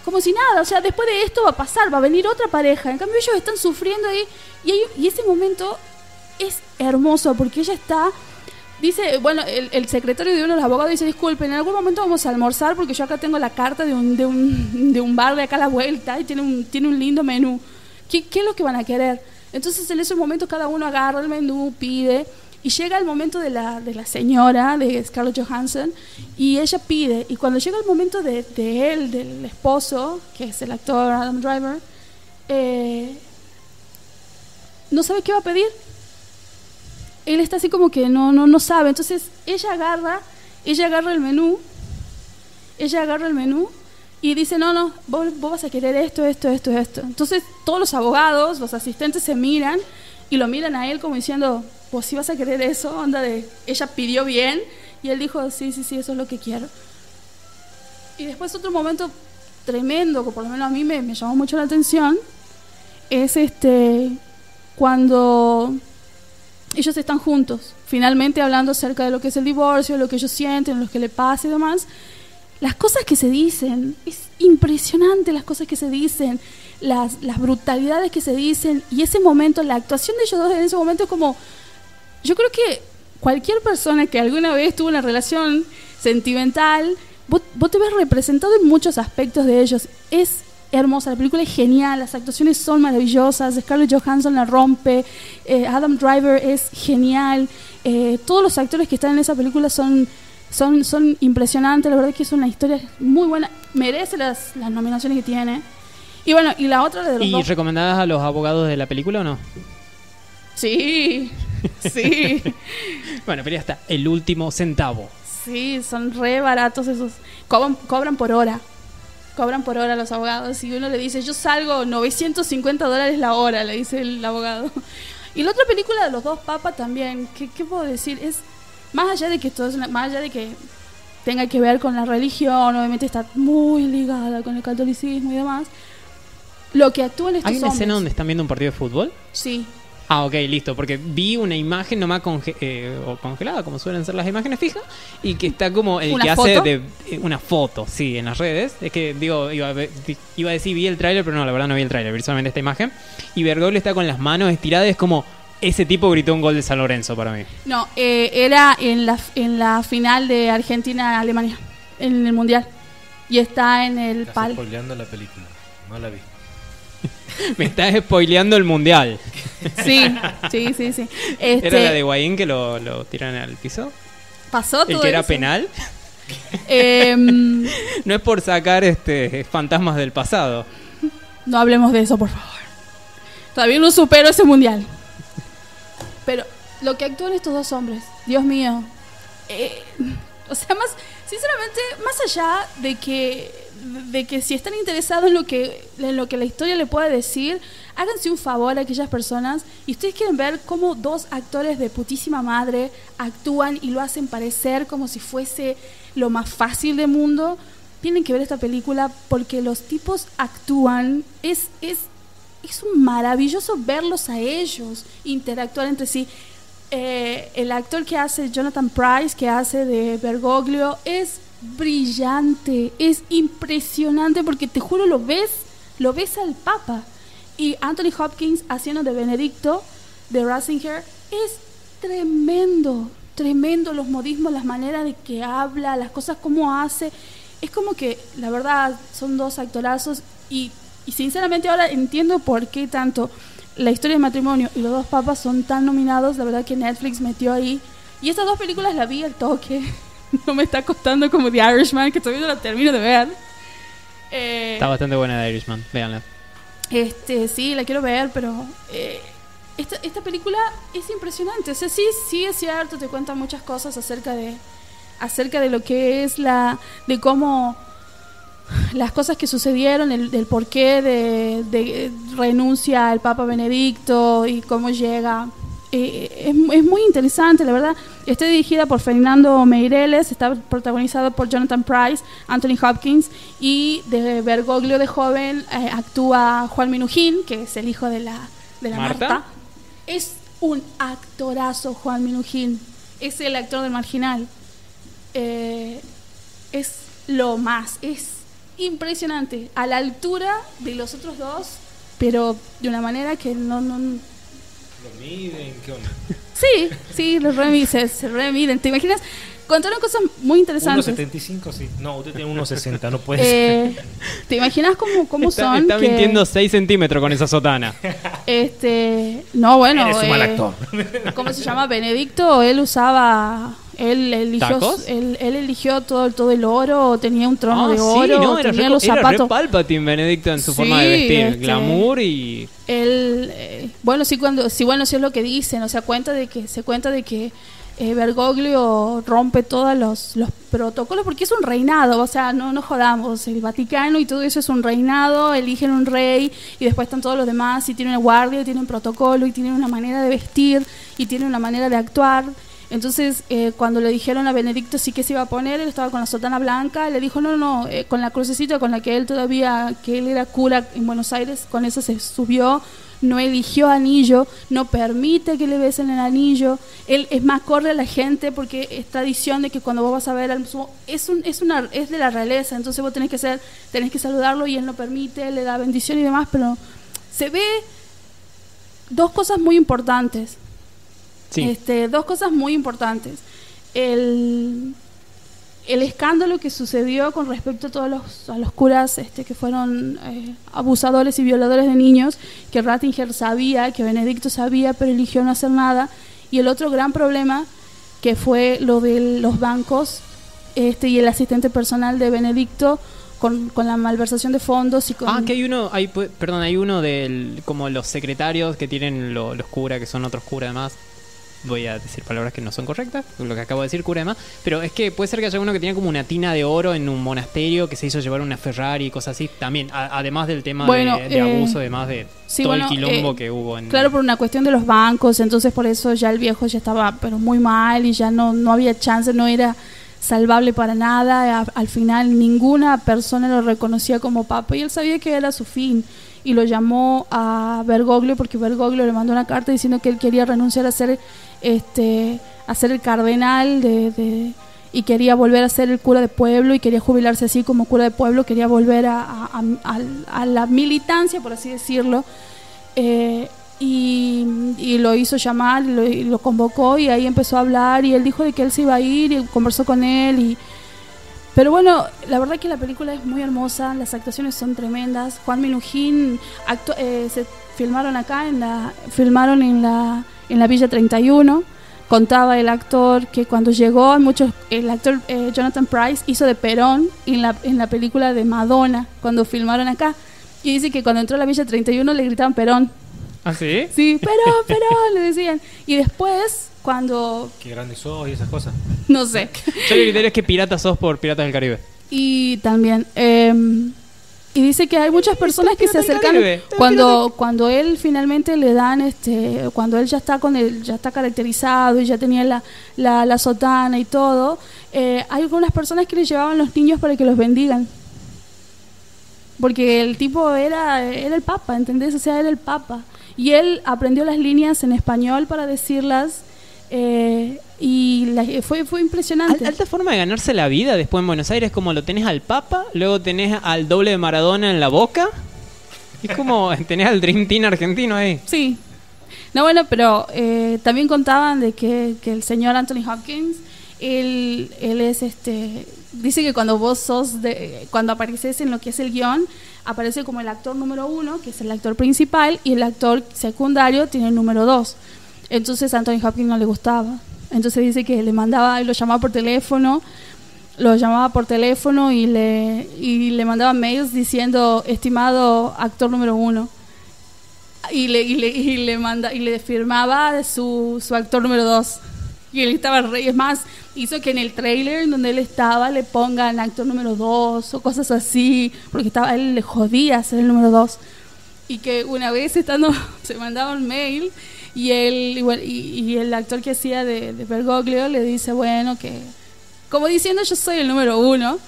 como si nada. O sea, después de esto va a pasar, va a venir otra pareja. En cambio ellos están sufriendo ahí y, hay- y ese momento es hermoso porque ella está... Dice, bueno, el, secretario de uno de los abogados dice, disculpen, en algún momento vamos a almorzar porque yo acá tengo la carta de un, de un, de un bar de acá a la vuelta y tiene un, tiene un lindo menú. ¿Qué, ¿Qué es lo que van a querer? Entonces en esos momentos cada uno agarra el menú, pide y llega el momento de la, de la señora, de Scarlett Johansson, y ella pide. Y cuando llega el momento de, de él, del esposo, que es el actor Adam Driver, eh, no sabe qué va a pedir. Él está así como que no, no, no sabe. Entonces ella agarra, ella agarra el menú, ella agarra el menú y dice, no, no, vos, vos vas a querer esto, esto, esto, esto. Entonces todos los abogados, los asistentes se miran y lo miran a él como diciendo, vos sí vas a querer eso, onda de, ella pidió bien y él dijo, sí, sí, sí, eso es lo que quiero. Y después otro momento tremendo, que por lo menos a mí me, me llamó mucho la atención, es este cuando ellos están juntos, finalmente hablando acerca de lo que es el divorcio, lo que ellos sienten, lo que le pasa y demás. Las cosas que se dicen, es impresionante las cosas que se dicen, las, las brutalidades que se dicen, y ese momento, la actuación de ellos dos en ese momento es como, yo creo que cualquier persona que alguna vez tuvo una relación sentimental, vos, vos te ves representado en muchos aspectos de ellos. Es hermosa, la película es genial, las actuaciones son maravillosas, Scarlett Johansson la rompe, eh, Adam Driver es genial, eh, todos los actores que están en esa película son, son, son impresionantes, la verdad es que es una historia muy buena, merece las, las nominaciones que tiene. Y bueno, y la otra la de los ¿Y dos. recomendadas a los abogados de la película o no? Sí, [laughs] sí. Bueno, pero ya está. El último centavo. Sí, son re baratos esos. Cobran, cobran por hora. Cobran por hora los abogados. Y uno le dice, yo salgo 950 dólares la hora, le dice el abogado. Y la otra película de los dos papas también, ¿qué, qué puedo decir? Es más allá de que todo es una- más allá de que tenga que ver con la religión, obviamente está muy ligada con el catolicismo y demás. Lo que actúan estos ¿Hay una hombres. escena donde están viendo un partido de fútbol? Sí, Ah, ok, listo. Porque vi una imagen nomás conge- eh, o congelada, como suelen ser las imágenes fijas, y que está como el ¿Una que hace foto? de eh, una foto, sí, en las redes. Es que, digo, iba a, ver- iba a decir vi el tráiler, pero no, la verdad no vi el tráiler, vi solamente esta imagen. Y Bergoglio está con las manos estiradas, es como ese tipo gritó un gol de San Lorenzo para mí. No, eh, era en la, en la final de Argentina-Alemania, en el Mundial. Y está en el Estás pal. spoileando la película. No la vi. [laughs] Me estás spoileando el mundial. Sí, sí, sí, sí. Este, ¿Era la de Guaín que lo, lo tiran al piso? pasó todo ¿El que era eso. penal? [laughs] Em, No es por sacar este fantasmas del pasado. no hablemos de eso, por favor. Todavía no supero ese mundial. Pero lo que actúan estos dos hombres, Dios mío. eh, o sea, más, sinceramente, más allá de que, de que si están interesados en lo que, en lo que la historia le puede decir, háganse un favor a aquellas personas y ustedes quieren ver cómo dos actores de putísima madre actúan y lo hacen parecer como si fuese lo más fácil del mundo, tienen que ver esta película porque los tipos actúan, es, es, es maravilloso verlos a ellos interactuar entre sí. Eh, el actor que hace Jonathan Price, que hace de Bergoglio, es brillante, es impresionante porque te juro lo ves, lo ves al Papa. Y Anthony Hopkins haciendo de Benedicto, de Ratzinger, es tremendo, tremendo los modismos, las maneras de que habla, las cosas como hace. Es como que, la verdad, son dos actorazos y, sinceramente ahora entiendo por qué tanto la historia de matrimonio y los dos papas son tan nominados. La verdad que Netflix metió ahí. Y estas dos películas las vi al toque. [laughs] No me está costando como The Irishman, que todavía no la termino de ver. Eh, Está bastante buena de Irishman, véanla. este, sí, la quiero ver, pero eh, esta, esta película es impresionante. O sea, sí, sí es cierto, te cuenta muchas cosas acerca de acerca de lo que es la de cómo las cosas que sucedieron, el, del por qué de, de renuncia al Papa Benedicto y cómo llega. Eh, es, es muy interesante, la verdad. Está dirigida por Fernando Meireles, está protagonizado por Jonathan Price, Anthony Hopkins y de Bergoglio de joven eh, actúa Juan Minujín, que es el hijo de la, de la ¿Marta? Marta. Es un actorazo Juan Minujín, es el actor del marginal. Eh, es lo más, es impresionante, a la altura de los otros dos, pero de una manera que no... no ¿Lo miden? ¿Qué onda? sí, sí, los remiden, se, se remiden. ¿Te imaginas? Contaron cosas muy interesantes. 1.75, sí. No, usted tiene 1.60, no puede ser. Eh, ¿Te imaginas cómo, cómo Está, son? está que- mintiendo 6 centímetros con esa sotana. Este, no, bueno, Eres un mal eh, actor. ¿Cómo se llama? Benedicto, él usaba, él eligió, ¿Tacos? él, él eligió todo, todo el oro, tenía un trono Ah, de sí, oro, no, era tenía los era zapatos. Palpatine Benedicto en su Sí, forma de vestir. este- Glamour y. Él, eh, bueno, sí cuando, sí bueno, sí es lo que dicen, o sea, cuenta de que se cuenta de que eh, Bergoglio rompe todos los, los protocolos porque es un reinado, o sea, no nos jodamos, el Vaticano y todo eso es un reinado, eligen un rey y después están todos los demás y tienen una guardia, y tienen un protocolo y tienen una manera de vestir y tienen una manera de actuar. Entonces, eh, cuando le dijeron a Benedicto sí que se iba a poner, él estaba con la sotana blanca, le dijo, no, no, eh, con la crucecita con la que él todavía, que él era cura en Buenos Aires, con eso se subió, no eligió anillo, no permite que le besen el anillo, él es más corre a la gente porque es tradición de que cuando vos vas a ver al sumo, es un, es una es de la realeza, entonces vos tenés que ser, tenés que saludarlo y él no permite, le da bendición y demás, pero se ve dos cosas muy importantes. Sí. Este, dos cosas muy importantes. El, el escándalo que sucedió con respecto a todos los, a los curas este, que fueron eh, abusadores y violadores de niños, que Rattinger sabía, que Benedicto sabía, pero eligió no hacer nada. Y el otro gran problema, que fue lo de los bancos este, y el asistente personal de Benedicto con, con la malversación de fondos y con... Ah, que hay uno, hay, perdón, hay uno del, como los secretarios que tienen lo- los curas, que son otros curas además. Voy a decir palabras que no son correctas, lo que acabo de decir, cura además. Pero es que puede ser que haya uno que tenía como una tina de oro en un monasterio que se hizo llevar una Ferrari y cosas así. También, a- además del tema Bueno, de, de eh, abuso, además de sí, todo bueno, el quilombo eh, que hubo en. Claro, por una cuestión de los bancos, entonces por eso ya el viejo ya estaba pero muy mal y ya no, no había chance, no era salvable para nada. A- al final ninguna persona lo reconocía como papa y él sabía que era su fin y lo llamó a Bergoglio porque Bergoglio le mandó una carta diciendo que él quería renunciar a ser este a ser el cardenal de, y quería volver a ser el cura de pueblo y quería jubilarse así como cura de pueblo, quería volver a, a- la militancia, por así decirlo. Eh, y, y lo hizo llamar, lo, convocó y ahí empezó a hablar y él dijo de que él se iba a ir y conversó con él pero bueno, la verdad que la película es muy hermosa, las actuaciones son tremendas. Juan Minujín eh, se filmaron acá en la filmaron en la en la Villa 31. Contaba el actor que cuando llegó, muchos el actor eh, Jonathan Price hizo de Perón en la en la película de Madonna cuando filmaron acá. Y dice que cuando entró a la Villa 31 le gritaban Perón. ¿Ah, sí? Sí, Perón, Perón, le decían. Y después, cuando, Qué grande sos y esas cosas. no sé, Yo el criterio es que pirata sos por Piratas del Caribe. Y también. eh, y dice que hay muchas personas que se acercan Caribe. cuando cuando él finalmente le dan este cuando él ya está con el ya está caracterizado y ya tenía la, la, la sotana y todo eh, hay algunas personas que le llevaban los niños para que los bendigan porque el tipo era era el papa ¿entendés? o sea era el papa y él aprendió las líneas en español para decirlas eh, y la- fue fue impresionante Al- alta forma de ganarse la vida después en Buenos Aires, como lo tenés al Papa, luego tenés al doble de Maradona en la boca. Es como [laughs] tenés al Dream Team argentino ahí. Sí. No, bueno, pero eh, también contaban de que, que el señor Anthony Hopkins, él, él es este. Dice que cuando vos sos. De, cuando apareces en lo que es el guion, aparece como el actor número uno, que es el actor principal, y el actor secundario tiene el número dos. Entonces Anthony Hopkins no le gustaba. Entonces dice que le mandaba, lo llamaba por teléfono, lo llamaba por teléfono y le, y le mandaba mails diciendo, estimado actor número uno y le, y le, y le manda y le firmaba su, su actor número dos. Y él estaba re, es más hizo que en el trailer en donde él estaba le pongan actor número dos o cosas así porque estaba él le jodía ser el número dos. Y que una vez estando [laughs] se mandaba un mail y él igual y, y el actor que hacía de, de Bergoglio le dice bueno que como diciendo yo soy el número uno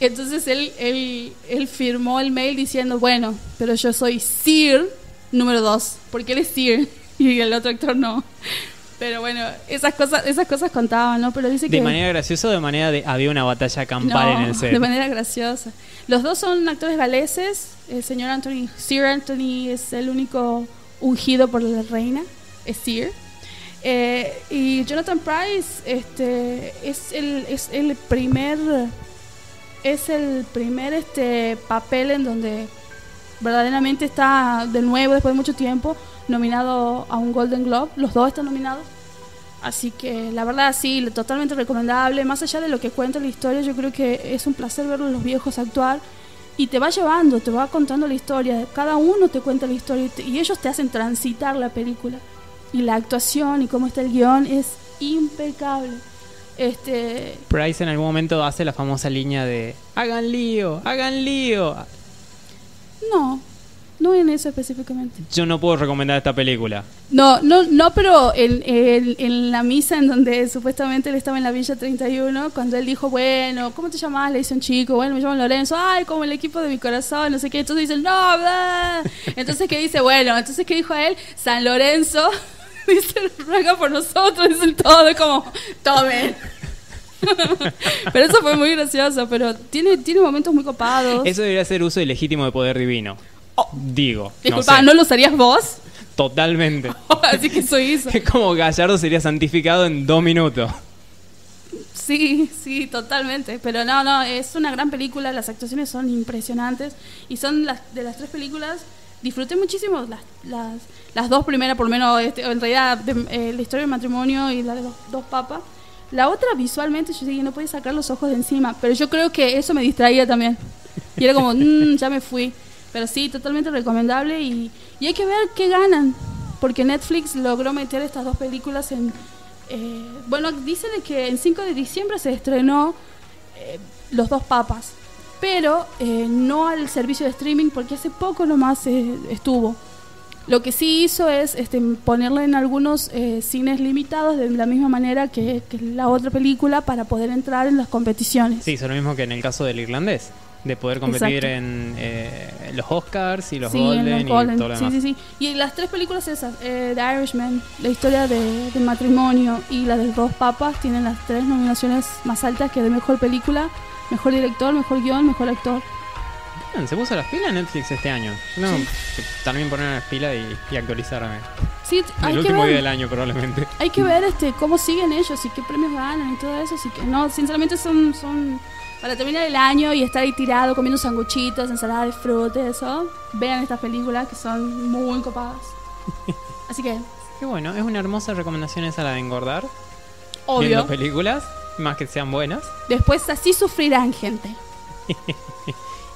entonces él, él, él firmó el mail diciendo, bueno, pero yo soy Sir número dos, porque él es Sir [laughs] y el otro actor no. Pero bueno, esas cosas, esas cosas contaban, ¿no? Pero dice De que manera graciosa o de manera de había una batalla campal no, en el set. de manera graciosa. Los dos son actores galeses. El señor Anthony, Sir Anthony es el único ungido por la reina, Sir. Eh, y Jonathan Price este, es, el, es el primer es el primer este papel en donde verdaderamente está de nuevo después de mucho tiempo nominado a un Golden Globe. Los dos están nominados. Así que la verdad sí, totalmente recomendable. Más allá de lo que cuenta la historia, yo creo que es un placer ver a los viejos actuar y te va llevando, te va contando la historia. Cada uno te cuenta la historia y, te- y ellos te hacen transitar la película. Y la actuación y cómo está el guion es impecable. Este, Price en algún momento hace la famosa línea de hagan lío, hagan lío. no, no en eso específicamente. Yo no puedo recomendar esta película. No, no, no, pero en, en- en la misa en donde supuestamente él estaba en la Villa 31, cuando él dijo, bueno, ¿cómo te llamas? Le dice un chico, bueno, me llamo Lorenzo, ay, como el equipo de mi corazón, no sé qué. Entonces dice, no, bla. Entonces, ¿qué dice? Bueno, entonces, ¿qué dijo él? San Lorenzo, [laughs] dice, ruega por nosotros, dicen todo, como, tomen. [laughs] pero eso fue muy gracioso, pero tiene, tiene momentos muy copados. Eso debería ser uso ilegítimo de poder divino. Digo, no Disculpa, sé. ¿no lo harías vos? Totalmente. [laughs] Así que eso hizo. Es como Gallardo sería santificado en dos minutos. Sí, sí, totalmente. Pero no, no, es una gran película, las actuaciones son impresionantes y son las de las tres películas. Disfruté muchísimo las, las, las dos primeras, por lo menos este, en realidad de- eh, la historia del matrimonio y la de los dos papas. La otra visualmente yo dije, no podía sacar los ojos de encima, pero yo creo que eso me distraía también. Y era como, "Mm, ya me fui. Pero sí, totalmente recomendable y, hay que ver qué ganan, porque Netflix logró meter estas dos películas en... eh, bueno, dicen que en 5 de diciembre se estrenó eh, Los dos papas, pero eh, no al servicio de streaming porque hace poco nomás eh, estuvo. Lo que sí hizo es este, ponerla en algunos eh, cines limitados de la misma manera que, que la otra película para poder entrar en las competiciones. Sí, hizo lo mismo que en el caso del irlandés. De poder competir Exacto. en eh, los Oscars y los Sí, Golden, los Golden. y todo lo sí, demás. sí, sí. Y las tres películas esas, eh, The Irishman, la historia de, del matrimonio y la de los dos papas, tienen las tres nominaciones más altas que de mejor película, mejor director, mejor guion, mejor actor. Bien, se puso las pilas Netflix este año. Tengo Sí. que también poner las pilas y, y actualizarme. Sí, hay el que último ver, día del año probablemente. hay que ver [laughs] este cómo siguen ellos y qué premios ganan y todo eso, así que no, sinceramente son son para terminar el año y estar ahí tirado comiendo sanguchitos, ensalada de fruta, eso, vean estas películas que son muy copadas. [laughs] Así que, Qué bueno, es una hermosa recomendación esa la de engordar. obvio. Viendo películas, más que sean buenas. Después así sufrirán, gente. [laughs]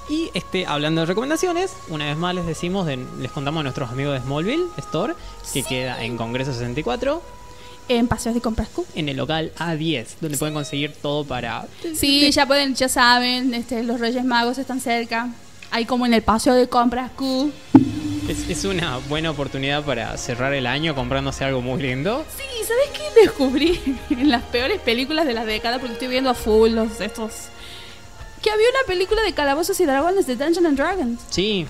Y este, hablando de recomendaciones, una vez más les decimos, de- les contamos a nuestros amigos de Smallville Store, que queda en Congreso 64, En Paseos de Compras Q. en el local A10, donde pueden conseguir todo para... Sí, ya pueden, ya saben, este, los Reyes Magos están cerca. Hay como en el Paseo de Compras Q. Es, es una buena oportunidad para cerrar el año comprándose algo muy lindo. Sí, ¿sabes qué descubrí [laughs] en las peores películas de la década? Porque estoy viendo a full los estos. Que había una película de calabozos y dragones de Dungeons and Dragons. Sí,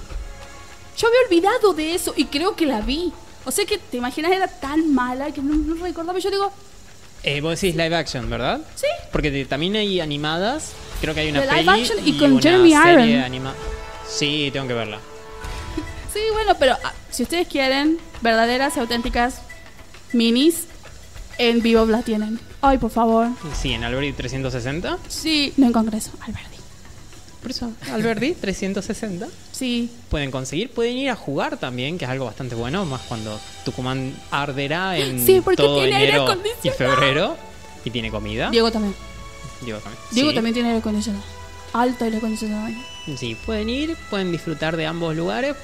Yo había olvidado de eso y creo que la vi. O sea que te imaginas era tan mala que no, no recordaba. Yo digo, eh, vos decís live action, ¿verdad? sí, Porque también hay animadas, creo que hay una De live peli action y con una Jeremy serie Irons. Sí, tengo que verla. sí, bueno, pero ah, si ustedes quieren verdaderas y auténticas minis, en vivo la tienen. Ay, por favor. Sí, en Alberti 360. Sí, no en Congreso, Alberti. Por eso, Alberti 360. Sí, Pueden conseguir, pueden ir a jugar también, que es algo bastante bueno, más cuando Tucumán arderá en [gasps] Sí, porque todo tiene aire enero y acondicionado. febrero. Y tiene comida. Diego también. Diego también. Diego Sí. también tiene aire acondicionado. Alto aire acondicionado. Sí, pueden ir, pueden disfrutar de ambos lugares.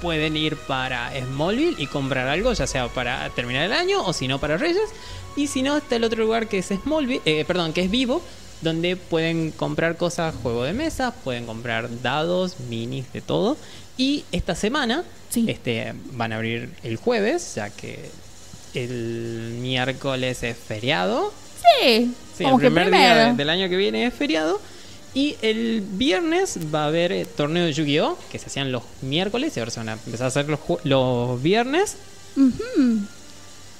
Pueden ir para Smallville y comprar algo, ya sea para terminar el año o si no para Reyes. Y si no, está el otro lugar que es Smallville, eh, perdón, que es Vivo, donde pueden comprar cosas, juego de mesa, pueden comprar dados, minis, de todo. Y esta semana Sí. este, van a abrir el jueves, ya que el miércoles es feriado. Sí, Sí, como el que primer primero. día de- del año que viene es feriado. Y el viernes va a haber eh, torneo de Yu-Gi-Oh! que se hacían los miércoles y ahora se van a empezar a hacer los, los viernes.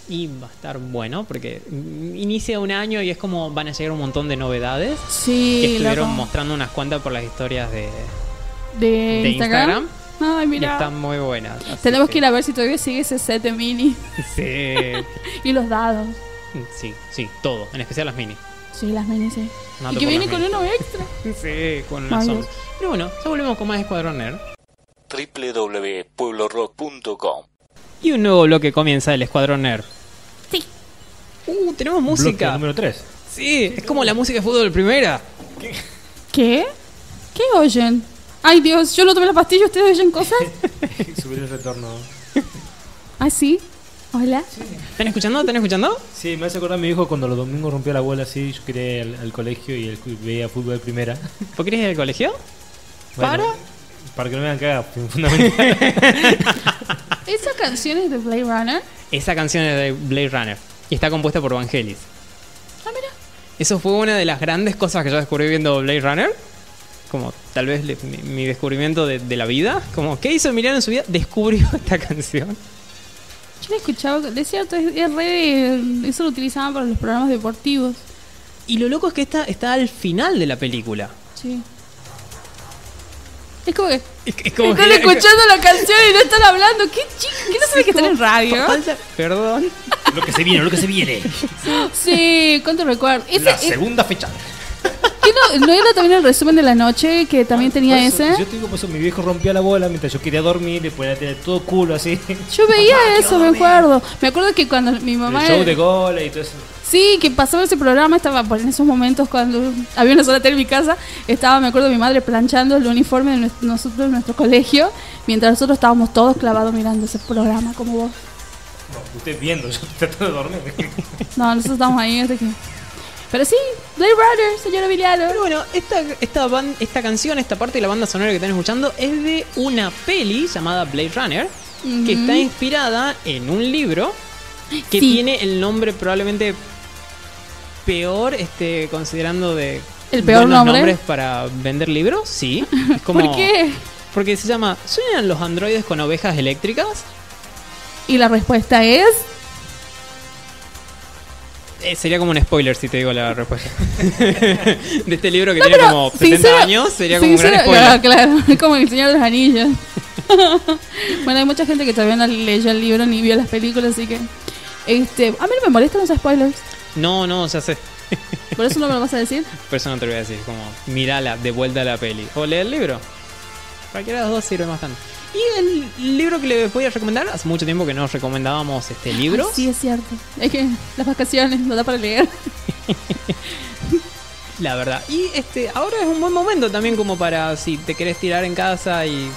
Y va a estar bueno porque inicia un año y es como van a llegar un montón de novedades. Sí, que estuvieron loco. mostrando unas cuantas por las historias de, de, de Instagram. Instagram. Ay, y mira. están muy buenas. Tenemos que ir a ver si todavía sigue ese set de mini [laughs] Sí, [laughs] y los dados. sí, sí, todo, en especial las mini. Sí, las sí. Mato y que viene con uno extra. [laughs] Sí, con las sombras. Pero bueno, ya volvemos con más Escuadrón Nerd. www.pueblorock.com Y un nuevo bloque comienza el Escuadrón Nerd. Sí. Uh, tenemos Bloque música. número 3. Sí, es como la música de fútbol primera. ¿Qué? ¿Qué oyen? Ay, Dios, yo no tomé la pastilla, ¿ustedes oyen cosas? [laughs] Subir el retorno. Ah, sí. Hola. ¿Están escuchando? ¿Están escuchando? Sí, me hace acordar a mi hijo cuando los domingos rompía la bola así. Yo quería ir al, al colegio y él veía fútbol de primera. ¿Por qué eres del colegio? Bueno, ¿Para? Para que no me hagan cagar, fundamental. [laughs] ¿Esa canción es de Blade Runner? Esa canción es de Blade Runner y está compuesta por Vangelis. Ah, mira. Eso fue una de las grandes cosas que yo descubrí viendo Blade Runner. Como tal vez le- mi, mi descubrimiento de, de la vida. Como, ¿qué hizo Emiliano en su vida? Descubrió [laughs] esta canción. Yo la escuchaba, de cierto, es, es re. Eso lo utilizaban para los programas deportivos. Y lo loco es que esta está al final de la película. Sí. Es como que. Es, es como están que- escuchando la canción y no están hablando. ¿Qué chico? ¿Qué no sabe que están en radio? Falta- Perdón. lo que se viene, lo que se viene. Sí, ¿cuánto recuerdo? Ese, La es- segunda fecha. ¿Qué no, ¿No era también el resumen de la noche que también tenía Por eso, ese? Yo te digo, por eso mi viejo rompía la bola mientras yo quería dormir, después la tener todo culo así. Yo veía eso, me acuerdo. Me acuerdo que cuando mi mamá. El show de goles y todo eso. Sí, que pasaba ese programa, estaba por en esos momentos cuando había una sola tele en mi casa, estaba, me acuerdo, mi madre planchando el uniforme de nuestro, nosotros en nuestro colegio, mientras nosotros estábamos todos clavados mirando ese programa, como vos. No, usted viendo, [laughs] yo tratando de dormir. No, nosotros estábamos ahí hasta que... Pero sí, Blade Runner, señora Viliano. Pero bueno, esta, esta, esta canción, esta parte de la banda sonora que están escuchando es de una peli llamada Blade Runner, que está inspirada en un libro que Sí. tiene el nombre probablemente peor, este, considerando de ¿El peor nombre? nombres para vender libros, sí. [laughs] Es como- ¿Por qué? Porque se llama ¿Sueñan los androides con ovejas eléctricas? Y la respuesta es... Eh, sería como un spoiler si te digo la respuesta. [laughs] de este libro que No, tiene como 70 sincera- años, sería como un gran spoiler. Ah, claro, [laughs] es como el Señor de los Anillos. [laughs] bueno, hay mucha gente que todavía no leyó el libro ni vio las películas, así que... Este, a mí no me molestan los spoilers. No, no, ya sé. ¿Por eso no me lo vas a decir? Por eso no te lo voy a decir, como mirala de vuelta a la peli. O lee el libro. Cualquiera de los dos sirve bastante. Y el libro que les voy a recomendar, hace mucho tiempo que no recomendábamos este libro. Ay, sí, es cierto. Es que las vacaciones no da para leer. [laughs] La verdad. Y este, ahora es un buen momento también como para si te querés tirar en casa y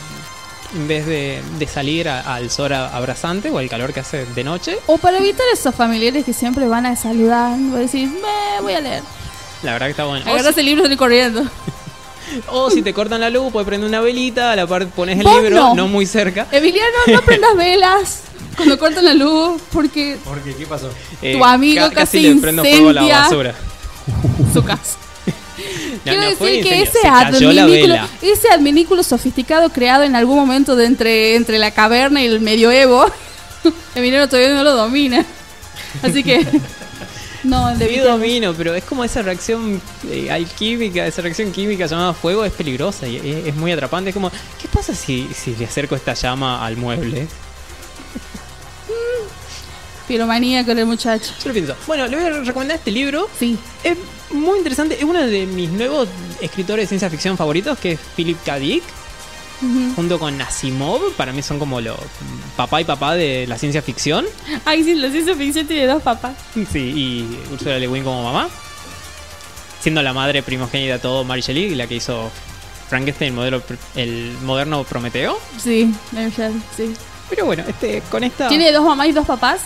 en vez de, de salir a- al sol abrasante o al calor que hace de noche, O para evitar esos familiares que siempre van a saludar. Voy a decir, me voy a leer. la verdad que está bueno. Agarras el libro y corriendo. [laughs] o si te cortan la luz, puedes prender una velita, a la par pones el libro, no. no muy cerca. Emiliano, no prendas velas cuando cortan la luz porque ¿Por qué? ¿Qué pasó? Eh, Tu amigo casi le prendo fuego a la basura. su casa. No, [laughs] Quiero no decir que ese se cayó la adminículo, ese adminículo sofisticado creado en algún momento de entre, entre la caverna y el medioevo, [laughs] Emiliano todavía no lo domina. Así que no, Sí debido domino, pero es como esa reacción eh, alquímica, esa reacción química llamada fuego es peligrosa y es, es muy atrapante. Es como, ¿qué pasa si, si le acerco esta llama al mueble? [laughs] piromanía con el muchacho. Yo lo pienso. Bueno, le voy a recomendar este libro. Sí. Es muy interesante, es uno de mis nuevos escritores de ciencia ficción favoritos, que es Philip K. Dick, Junto con Asimov. Para mí son como los papá y papá de la ciencia ficción. Ay, sí, la ciencia ficción tiene dos papás. Sí, y Ursula Le Guin como mamá. Siendo la madre primogénita de todo Mary Shelley, la que hizo Frankenstein, modelo, pr- el moderno Prometeo. Sí, Mary Shelley, sí. Pero bueno, este, con esta ¿Tiene dos mamás y dos papás?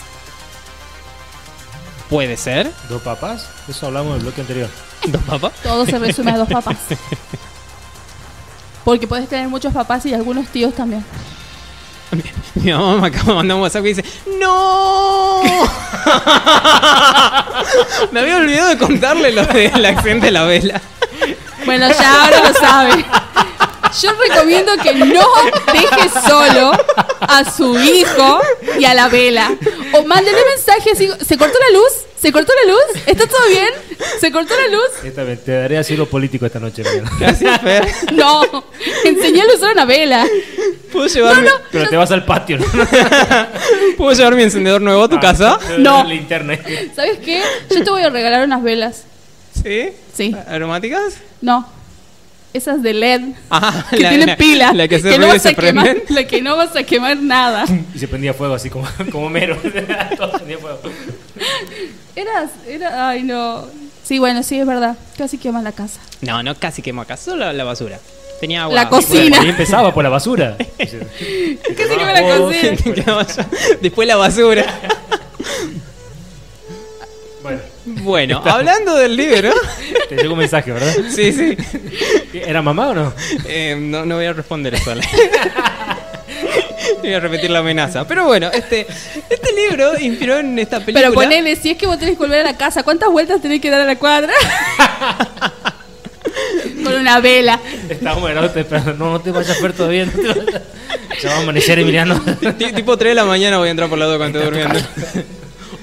puede ser. ¿Dos papás? Eso hablamos en el bloque anterior. [laughs] Dos papás. Todo se resume a dos [laughs] papás. Porque puedes tener muchos papás y algunos tíos también. [laughs] Mi mamá me acaba de mandar un WhatsApp que dice ¡No! [laughs] me había olvidado de contarle lo del accidente de la vela. Bueno, ya ahora lo sabe. Yo recomiendo que no deje solo a su hijo y a la vela. O mándele mensaje así, ¿se cortó la luz? ¿Se cortó la luz? ¿Está todo bien? ¿Se cortó la luz? Esta vez te daré asilo político esta noche. Gracias, Fer. [laughs] No, enseñale a usar una vela. ¿Puedo llevar, mi- Pero te vas al patio, ¿no? [laughs] ¿Puedo llevar mi encendedor nuevo a tu casa? Te No. Linterna. ¿Sabes qué? Yo te voy a regalar unas velas. ¿Sí? Sí. ¿Aromáticas? No. Esas de LED. Ah, Que tienen pila. La que se no y vas se a quemar, la que no vas a quemar nada. Y se prendía fuego así como, [laughs] como mero. Todo prendía fuego. [laughs] Eras, era, ay no. Sí, bueno, sí, es verdad. Casi quema la casa. No, no casi quemó acá, solo la basura. Tenía agua. La cocina. Ahí empezaba por la basura. [laughs] [laughs] Casi quema la cocina. Después la basura. Bueno, Bueno, hablando del libro. te llegó un mensaje, ¿verdad? Sí, sí. ¿Era mamá o no? Eh, no, no voy a responder eso. [laughs] voy a repetir la amenaza. Pero bueno, este, este libro inspiró en esta película. Pero ponele, si es que vos tenés que volver a la casa, ¿cuántas vueltas tenés que dar a la cuadra? [laughs] Con una vela. Está bueno, pero no, no te vayas a ver todavía. No te vayas. Ya va a amanecer, Emiliano. Ti- Tipo 3 de la mañana voy a entrar por la 2 cuando esté durmiendo. [laughs]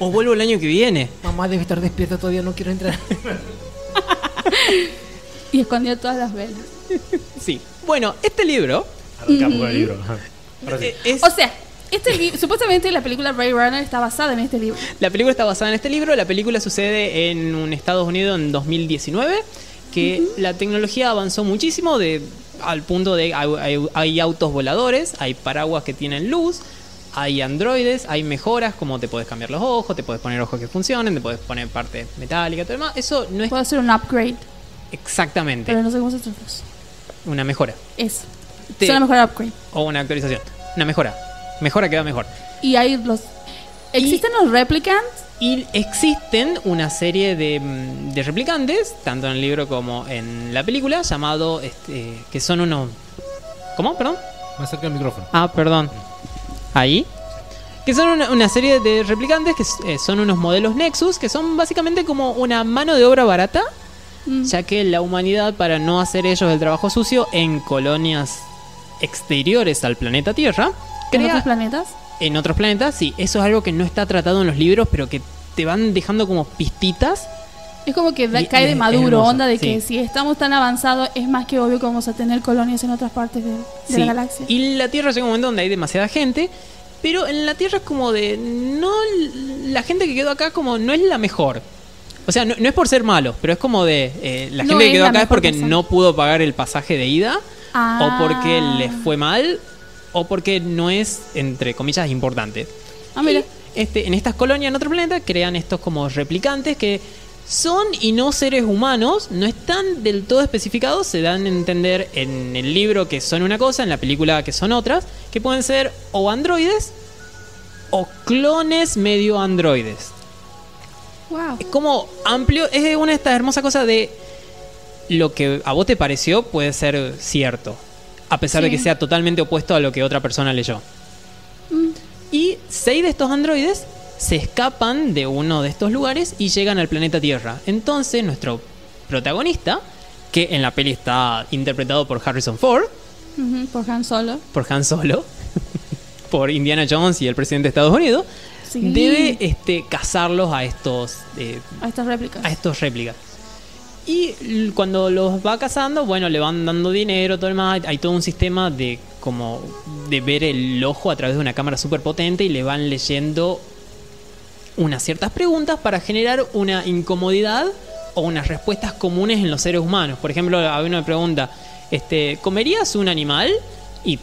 O vuelvo el año que viene. Mamá debe estar despierta todavía, no quiero entrar. Y escondió todas las velas. Sí. Bueno, este libro Arrancamos con el libro. Sí. eh, es. O sea, este [laughs] supuestamente la película Ray Runner está basada en este libro. La película está basada en este libro. La película sucede en un Estados Unidos en 2019. Que la tecnología avanzó muchísimo de, al punto de hay, hay- hay autos voladores, hay paraguas que tienen luz, hay androides, hay mejoras como te puedes cambiar los ojos, te puedes poner ojos que funcionen, te puedes poner parte metálica, todo lo demás. Eso no es Puedo hacer un upgrade, exactamente pero no sé cómo se traduce. una mejora Es. Te- Es una mejor upgrade. o una actualización. Una mejora. Mejora que va mejor. Y hay los. ¿Existen los replicants? Y existen una serie de, mm, de replicantes, tanto en el libro como en la película, llamado, este, que son unos... ¿Cómo? Perdón. Más cerca del micrófono. Ah, perdón. Ahí. Que son una, una serie de replicantes que eh, son unos modelos Nexus, que son básicamente como una mano de obra barata, Mm. ya que la humanidad, para no hacer ellos el trabajo sucio en colonias exteriores al planeta Tierra, ¿En otros planetas? en otros planetas, sí, eso es algo que no está tratado en los libros, pero que te van dejando como pistitas. Es como que da- Y- cae de maduro, hermoso, onda de que sí. si estamos tan avanzados, es más que obvio que vamos a tener colonias en otras partes de, de Sí, la galaxia. Y la Tierra llega un momento donde hay demasiada gente, pero en la Tierra es como de no la gente que quedó acá como no es la mejor. O sea, no, no es por ser malo, pero es como de. eh, la No gente que quedó acá es porque persona. no pudo pagar el pasaje de ida, Ah. o porque les fue mal, o porque no es, entre comillas, importante. Ah, mira. Este, en estas colonias en otro planeta crean estos como replicantes que son y no seres humanos, no están del todo especificados, se dan a entender en el libro que son una cosa, en la película que son otras, que pueden ser o androides o clones medio androides. Wow. Es como amplio, es una de estas hermosas cosas de lo que a vos te pareció puede ser cierto, a pesar de que sea totalmente opuesto a lo que otra persona leyó. Mm. Y seis de estos androides se escapan de uno de estos lugares y llegan al planeta Tierra. Entonces nuestro protagonista, que en la peli está interpretado por Harrison Ford, Por Han Solo. por Han Solo, [laughs] por Indiana Jones y el presidente de Estados Unidos, Sí. debe este, cazarlos a estos eh, A estas réplicas. a estos réplicas. Y cuando los va cazando, bueno, le van dando dinero, todo el más. Hay todo un sistema de como de ver el ojo a través de una cámara súper potente y le van leyendo unas ciertas preguntas para generar una incomodidad o unas respuestas comunes en los seres humanos. Por ejemplo, a uno me pregunta, este, ¿comerías un animal? Y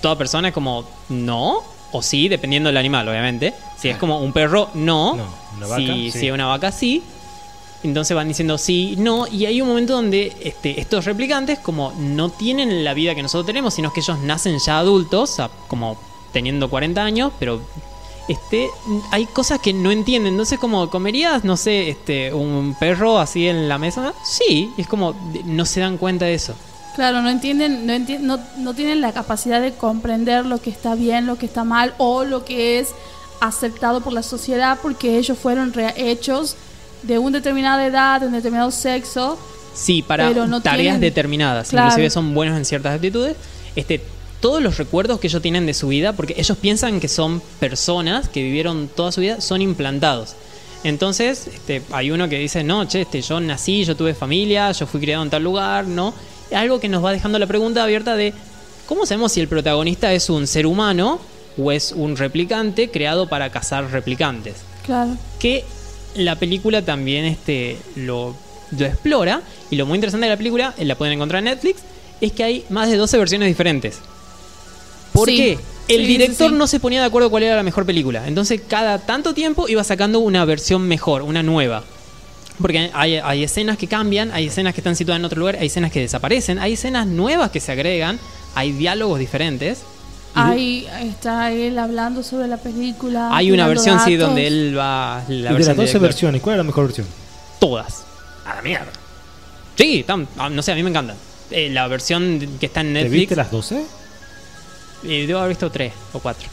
toda persona es como, no, o sí, dependiendo del animal, obviamente. Si es como un perro, no. No, una vaca, si, sí. si es una vaca, sí. Entonces van diciendo sí, no, y hay un momento donde este, estos replicantes como no tienen la vida que nosotros tenemos, sino que ellos nacen ya adultos, como teniendo 40 años, pero este, hay cosas que no entienden. Entonces como comerías, no sé, este, un perro así en la mesa, sí, es como no se dan cuenta de eso. Claro, no entienden, no, enti- no, no tienen la capacidad de comprender lo que está bien, lo que está mal o lo que es aceptado por la sociedad porque ellos fueron hechos de una determinada edad, de un determinado sexo. Sí, para no tareas tienen- determinadas. Claro. Inclusive son buenos en ciertas actitudes. Este, todos los recuerdos que ellos tienen de su vida, porque ellos piensan que son personas que vivieron toda su vida, son implantados. Entonces, este, hay uno que dice, no, che, este, yo nací, yo tuve familia, yo fui criado en tal lugar, ¿no? Algo que nos va dejando la pregunta abierta de, ¿cómo sabemos si el protagonista es un ser humano o es un replicante creado para cazar replicantes? Claro. que la película también este, lo, lo explora. Y lo muy interesante de la película, eh, la pueden encontrar en Netflix, es que hay más de 12 versiones diferentes. ¿Por Sí. qué? El Sí, director sí. no se ponía de acuerdo cuál era la mejor película. Entonces cada tanto tiempo iba sacando una versión mejor, una nueva. Porque hay, hay escenas que cambian, hay escenas que están situadas en otro lugar, hay escenas que desaparecen, hay escenas nuevas que se agregan, hay diálogos diferentes. Ahí está él hablando sobre la película. hay una versión, sí, datos. donde él va... La y de las versión 12 director. versiones, ¿cuál es la mejor versión? Todas. A la mierda. Sí, tan- ah, no sé, a mí me encanta. Eh, la versión que está en ¿Te Netflix. viste las 12? eh, debo haber visto tres o cuatro.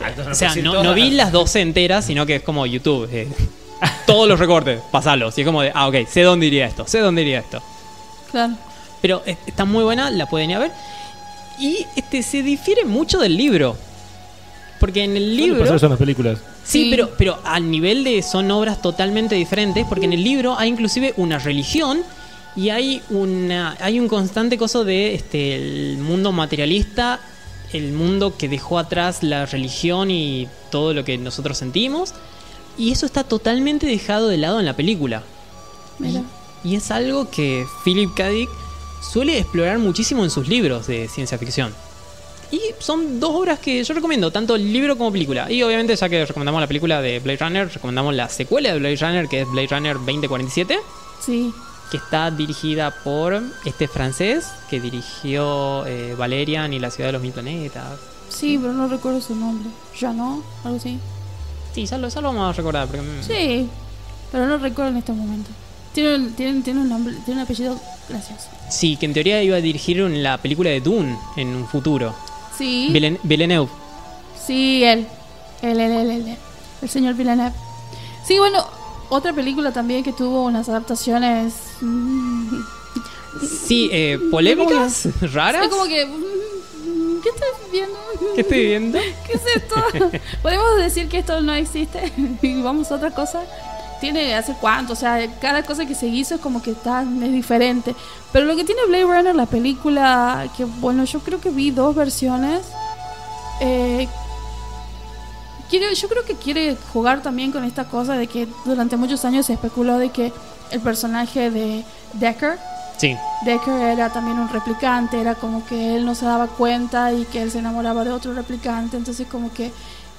Ah, entonces o sea, no, no vi las 12 enteras, sino que es como YouTube. eh, [laughs] todos los recortes, pasalos. Y es como de, ah, ok, sé dónde iría esto, sé dónde iría esto. Claro. Pero eh, está muy buena, la pueden ir a ver. Y este se difiere mucho del libro. Porque en el ¿Qué libro. eso en las películas? Sí, Sí. pero, pero al nivel de son obras totalmente diferentes, porque en el libro hay inclusive una religión y hay una hay un constante coso de este el mundo materialista, el mundo que dejó atrás la religión y todo lo que nosotros sentimos, y eso está totalmente dejado de lado en la película. Mira. Y es algo que Philip K. Dick suele explorar muchísimo en sus libros de ciencia ficción. Y son dos obras que yo recomiendo, tanto el libro como película. Y obviamente, ya que recomendamos la película de Blade Runner, recomendamos la secuela de Blade Runner, que es Blade Runner 2047, Sí. que está dirigida por este francés que dirigió eh, Valerian y La Ciudad de los Mil Planetas. Sí, pero no recuerdo su nombre. ¿Ya no? Algo así. Sí, ya lo, ya lo vamos a recordar. Porque, mm, Sí, pero no recuerdo en este momento. Tiene tiene, tiene un nombre, tiene un apellido gracioso. Sí, que en teoría iba a dirigir en la película de Dune en un futuro. Sí. Villen- Villeneuve. Sí, él. Él, él, él, él, él. El señor Villeneuve. Sí, bueno, otra película también que tuvo unas adaptaciones. mm, Sí, eh, polémicas, raras. Es como que. mm, ¿Qué estoy viendo? ¿Qué estoy viendo? [laughs] ¿Qué es esto? [laughs] ¿Podemos decir que esto no existe [laughs] y vamos a otra cosa? Tiene hace cuánto, o sea, cada cosa que se hizo es como que está, es diferente. Pero lo que tiene Blade Runner, la película, que bueno, yo creo que vi dos versiones, eh, quiere, yo creo que quiere jugar también con esta cosa de que durante muchos años se especuló de que el personaje de Decker, Sí. Decker era también un replicante, era como que él no se daba cuenta y que él se enamoraba de otro replicante, entonces como que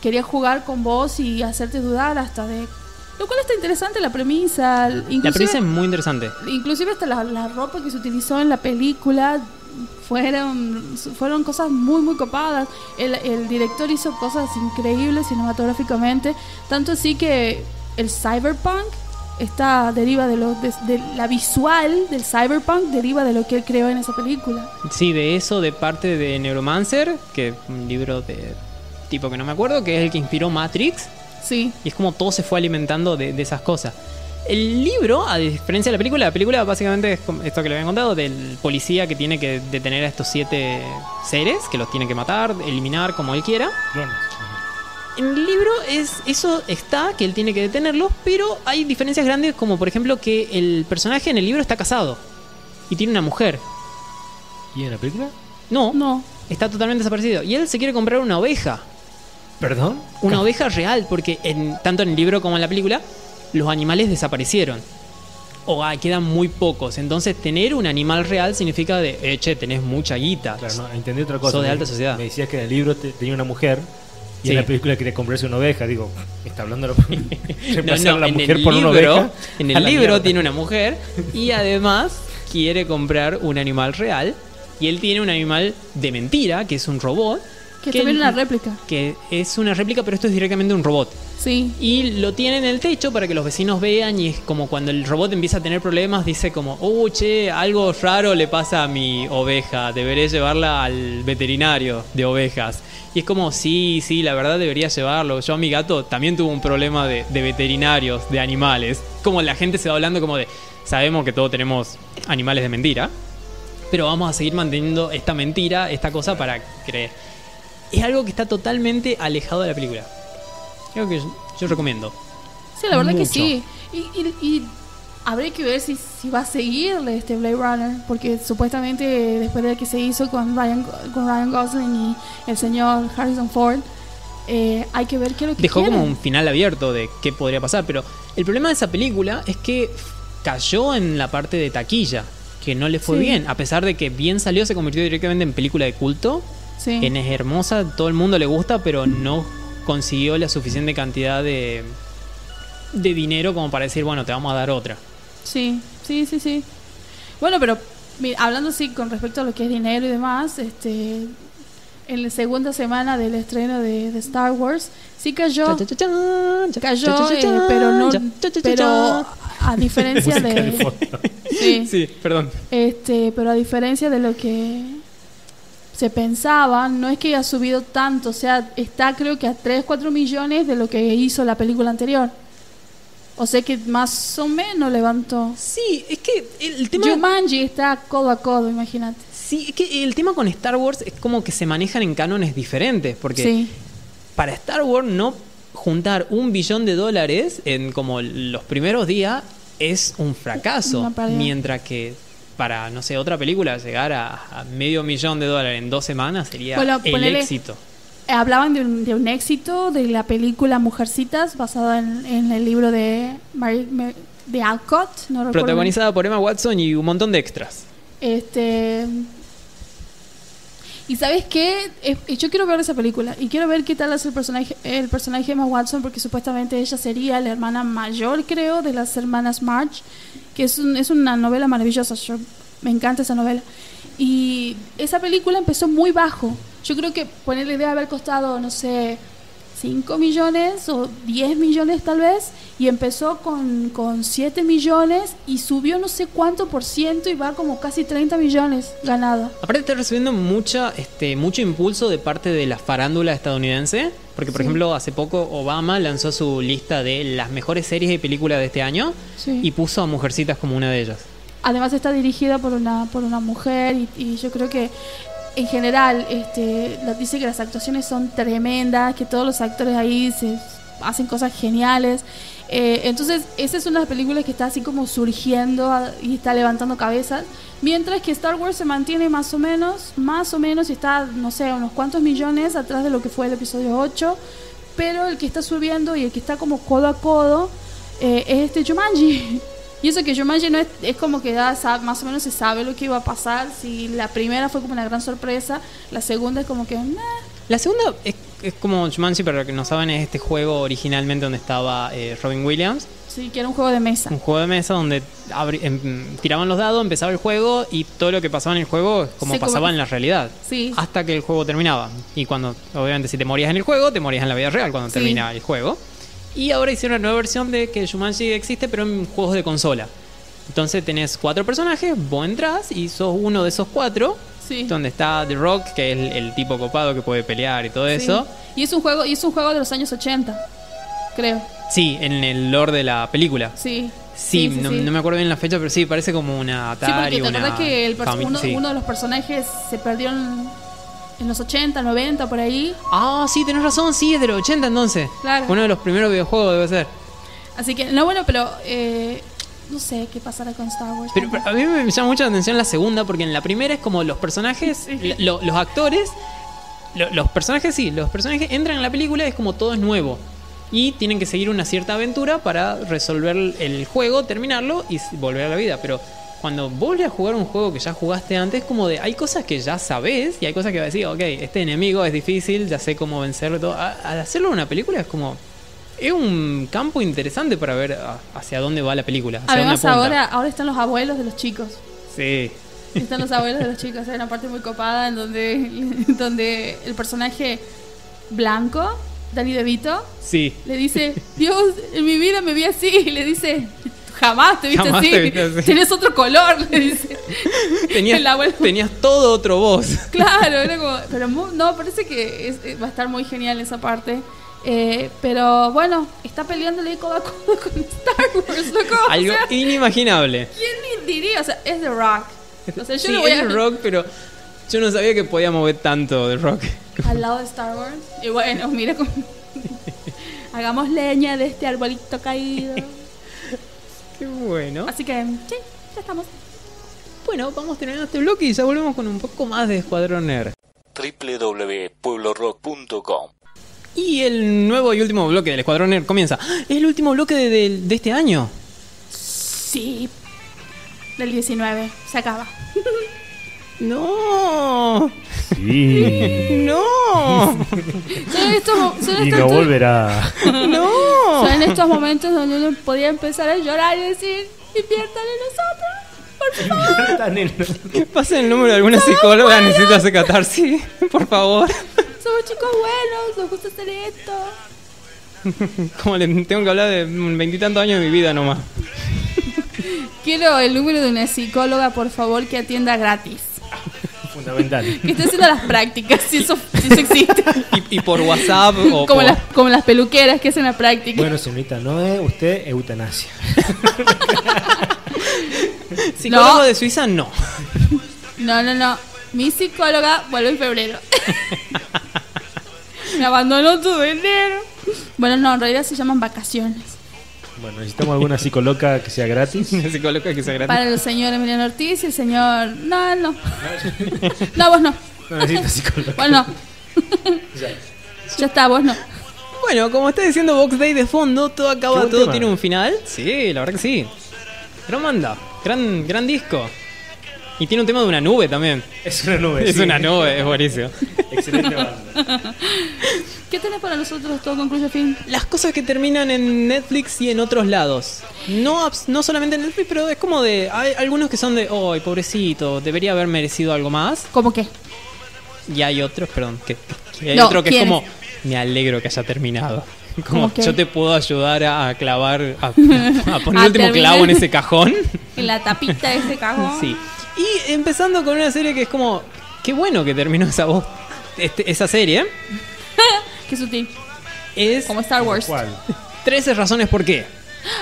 quería jugar con vos y hacerte dudar hasta de... Lo cual está interesante la premisa, La premisa es muy interesante. inclusive hasta la, la ropa que se utilizó en la película fueron, fueron cosas muy muy copadas. El, el director hizo cosas increíbles cinematográficamente, tanto así que el cyberpunk está deriva de lo de, de la visual del cyberpunk deriva de lo que él creó en esa película. Sí, de eso, de parte de Neuromancer, que es un libro de tipo que no me acuerdo, que es el que inspiró Matrix. Sí, Y es como todo se fue alimentando de, de esas cosas. El libro, a diferencia de la película, la película básicamente es esto que le habían contado, del policía que tiene que detener a estos siete seres, que los tiene que matar, eliminar como él quiera. Clones. En el libro es eso está, que él tiene que detenerlos, pero hay diferencias grandes como por ejemplo que el personaje en el libro está casado y tiene una mujer. ¿Y en la película? No, no. está totalmente desaparecido. Y él se quiere comprar una oveja. ¿Perdón? Una oveja real, porque en, tanto en el libro como en la película, los animales desaparecieron. O ah, quedan muy pocos. Entonces, tener un animal real significa de, eh, che, tenés mucha guita. Claro, no, entendí otra cosa. Sos de alta sociedad. Me decías que en el libro te- tenía una mujer y Sí. en la película quería comprarse una oveja. Digo, está hablando de [laughs] [laughs] No, no, la mujer por una libro, oveja. en el la libro mierda. tiene una mujer y además quiere comprar un animal real. Y él tiene un animal de mentira, que es un robot. Que también él- una réplica. Que es una réplica, pero esto es directamente un robot. Sí. Y lo tiene en el techo para que los vecinos vean y es como cuando el robot empieza a tener problemas, dice como, oh, che, algo raro le pasa a mi oveja, deberé llevarla al veterinario de ovejas. Y es como, sí, sí, la verdad debería llevarlo. Yo a mi gato también tuvo un problema de, de veterinarios, de animales. Como la gente se va hablando como de, sabemos que todos tenemos animales de mentira, pero vamos a seguir manteniendo esta mentira, esta cosa para creer. Es algo que está totalmente alejado de la película. Creo que yo, yo recomiendo. Sí, la verdad que sí. Y, y, y habría que ver si, si va a seguirle este Blade Runner, porque supuestamente después de que se hizo con Ryan, con Ryan Gosling y el señor Harrison Ford, eh, hay que ver qué es lo que Dejó como un final abierto de qué podría pasar, pero el problema de esa película es que cayó en la parte de taquilla, que no le fue Sí. bien, a pesar de que bien salió, se convirtió directamente en película de culto, Sí. en es hermosa, todo el mundo le gusta, pero no consiguió la suficiente cantidad de de dinero como para decir, bueno, te vamos a dar otra. Sí, sí, sí, sí. Bueno, pero mira, hablando así con respecto a lo que es dinero y demás, este en la segunda semana del estreno de, de Star Wars sí cayó cayó eh, pero no pero a diferencia de sí, Sí, perdón. este pero a diferencia de lo que se pensaba no es que haya subido tanto o sea está creo que a 3 4 millones de lo que hizo la película anterior. O sea que más o menos levantó. Sí, es que el tema Jumanji está codo a codo imagínate. Sí, es que el tema con Star Wars es como que se manejan en cánones diferentes, porque sí. para Star Wars no juntar un billón de dólares en como los primeros días es un fracaso. Mientras que para, no sé, otra película llegar a, a medio millón de dólares en dos semanas sería Bueno, el ponele- éxito. Hablaban de un, de un éxito de la película Mujercitas basada en, en el libro de Mary- Mar- de Alcott, no. Protagonizada por Emma Watson y un montón de extras. Este y sabes qué, yo quiero ver esa película y quiero ver qué tal es el personaje el personaje de Emma Watson porque supuestamente ella sería la hermana mayor creo de las hermanas March, que es, un- es una novela maravillosa, yo me encanta esa novela. Y esa película empezó muy bajo. Yo creo que ponerle debe haber costado, no sé, 5 millones o 10 millones tal vez, y empezó con, con 7 millones y subió no sé cuánto por ciento y va como casi 30 millones ganada. Aparte está recibiendo mucha, este, mucho impulso de parte de la farándula estadounidense, porque por Sí. ejemplo hace poco Obama lanzó su lista de las mejores series y películas de este año Sí. y puso a Mujercitas como una de ellas. Además está dirigida por una, por una mujer y, y yo creo que en general este, dice que las actuaciones son tremendas, que todos los actores ahí se hacen cosas geniales. Eh, entonces, esa es una de las películas que está así como surgiendo y está levantando cabezas. Mientras que Star Wars se mantiene más o menos, más o menos, y está, no sé, unos cuantos millones atrás de lo que fue el episodio 8. pero el que está subiendo y el que está como codo a codo eh, es este Jumanji. [laughs] Y eso que Jumanji no es, es como que ya sa- más o menos se sabe lo que iba a pasar. Si la primera fue como una gran sorpresa, la segunda es como que... "Nah". La segunda es, es como Jumanji, pero lo que no saben es este juego originalmente donde estaba eh, Robin Williams. Sí, que era un juego de mesa. Un juego de mesa donde abri- em, tiraban los dados, empezaba el juego y todo lo que pasaba en el juego es como- pasaba en la realidad. Sí. Hasta que el juego terminaba. Y cuando, obviamente, si te morías en el juego, te morías en la vida real cuando Sí. termina el juego. Y ahora hicieron una nueva versión de que Jumanji existe, pero en juegos de consola. Entonces tenés cuatro personajes, vos entrás y sos uno de esos cuatro. Sí. Donde está The Rock, que es el, el tipo copado que puede pelear y todo Sí. eso. Y es un juego, y es un juego de los años 80, creo. Sí, en el lore de la película. Sí. Sí, no, no me acuerdo bien la fecha, pero sí, parece como una Sí, porque Atari, te una que el uno, uno de los personajes se perdió en, los 80, 90, por ahí. Ah, sí, tenés razón, sí, es de los 80 entonces. Claro. Uno de los primeros videojuegos debe ser. Así que, no, bueno, pero eh, no sé qué pasará con Star Wars. Pero, pero a mí me llama mucho la atención la segunda, porque en la primera es como los personajes, Sí. lo- los actores, lo- los personajes sí, los personajes entran en la película y es como todo es nuevo. Y tienen que seguir una cierta aventura para resolver el juego, terminarlo y volver a la vida. Pero cuando vuelves a jugar un juego que ya jugaste antes, como de hay cosas que ya sabes y hay cosas que vas a decir, ok, este enemigo es difícil, ya sé cómo vencerlo. Todo. A- Al hacerlo en una película es como. Es un campo interesante para ver hacia dónde va la película. Además, ahora, ahora están los abuelos de los chicos. Sí. [laughs] Están los abuelos de los chicos. Hay una parte muy copada en donde, [laughs] donde el personaje blanco, Danny DeVito, Sí. le dice: [laughs] Dios, en mi vida me vi así. Y le dice: Jamás te viste Jamás así. te viste así". Tienes otro color, [laughs] le dice. Tenías, [laughs] tenías todo otro voz. Claro, era como. Pero no, parece que es- eh, va a estar muy genial esa parte. Eh, pero bueno, está peleándole codo a codo [laughs] con Star Wars, loco. O Algo sea, inimaginable. ¿Quién diría? O sea, es The Rock. O sea, yo sí, le voy es a. rock, pero yo no sabía que podía mover tanto de rock. Al lado de Star Wars. Y bueno, mira cómo. Hagamos leña de este arbolito caído. Qué bueno. Así que, sí, ya estamos. Bueno, vamos terminando este bloque y ya volvemos con un poco más de Escuadrón Nerd. www.pueblorock.com Y el nuevo y último bloque del Escuadrón Nerd comienza. Es el último bloque de, de- de este año. Sí. Del 19. Se acaba. [laughs] No, Sí. no, [laughs] Son estos, son y estos- no volverá. [laughs] no. Son estos momentos donde uno podía empezar a llorar y decir, inviertan en nosotros, por favor. Pasen el número de alguna psicóloga, necesito hacer catarsis, por favor. Somos chicos buenos, nos gusta hacer esto. [laughs] Como le tengo que hablar de veintitantos años de mi vida nomás. Quiero el número de una psicóloga, por favor, que atienda gratis. Fundamental. [laughs] Que esté haciendo las prácticas, si eso, si eso existe. Y, y por WhatsApp o [laughs] Como por- las, como las peluqueras que hacen la práctica. Bueno, señorita, no es usted eutanasia. [laughs] psicólogo No. de Suiza, no. No, no, no. Mi psicóloga vuelve en febrero. Me abandonó todo enero. Bueno, no, en realidad se llaman vacaciones. Bueno, necesitamos alguna psicóloga que sea gratis. Una psicóloga que sea gratis. Para el señor Emiliano Ortiz y el señor... No, no. No, vos no. No necesito psicóloga. Vos no. Ya está, vos no. Bueno, como está diciendo Box Day de fondo, todo acaba, todo tema. tiene un final. Sí, la verdad que sí. Gran banda, gran, gran disco. Y tiene un tema de una nube también. Es una nube. Es sí. una nube, es buenísimo. Excelente [laughs] banda. ¿Qué tenés para nosotros todo concluye fin? Las cosas que terminan en Netflix y en otros lados. No, no solamente en Netflix, pero es como de. Hay algunos que son de. ¡Ay, pobrecito! Debería haber merecido algo más. ¿Cómo qué? Y hay otros, perdón, que, que hay No, otro que es como. Me alegro que haya terminado. Como ¿Cómo qué? yo te puedo ayudar a, clavar, a, [laughs] a poner el último terminar. clavo en ese cajón. En [laughs] la tapita de ese cajón. Sí. Y empezando con una serie que es como. Qué bueno que terminó esa voz. Este- esa serie [laughs] Qué sutil. es Como Star Wars. ¿Cuál? [laughs] 13 razones por qué.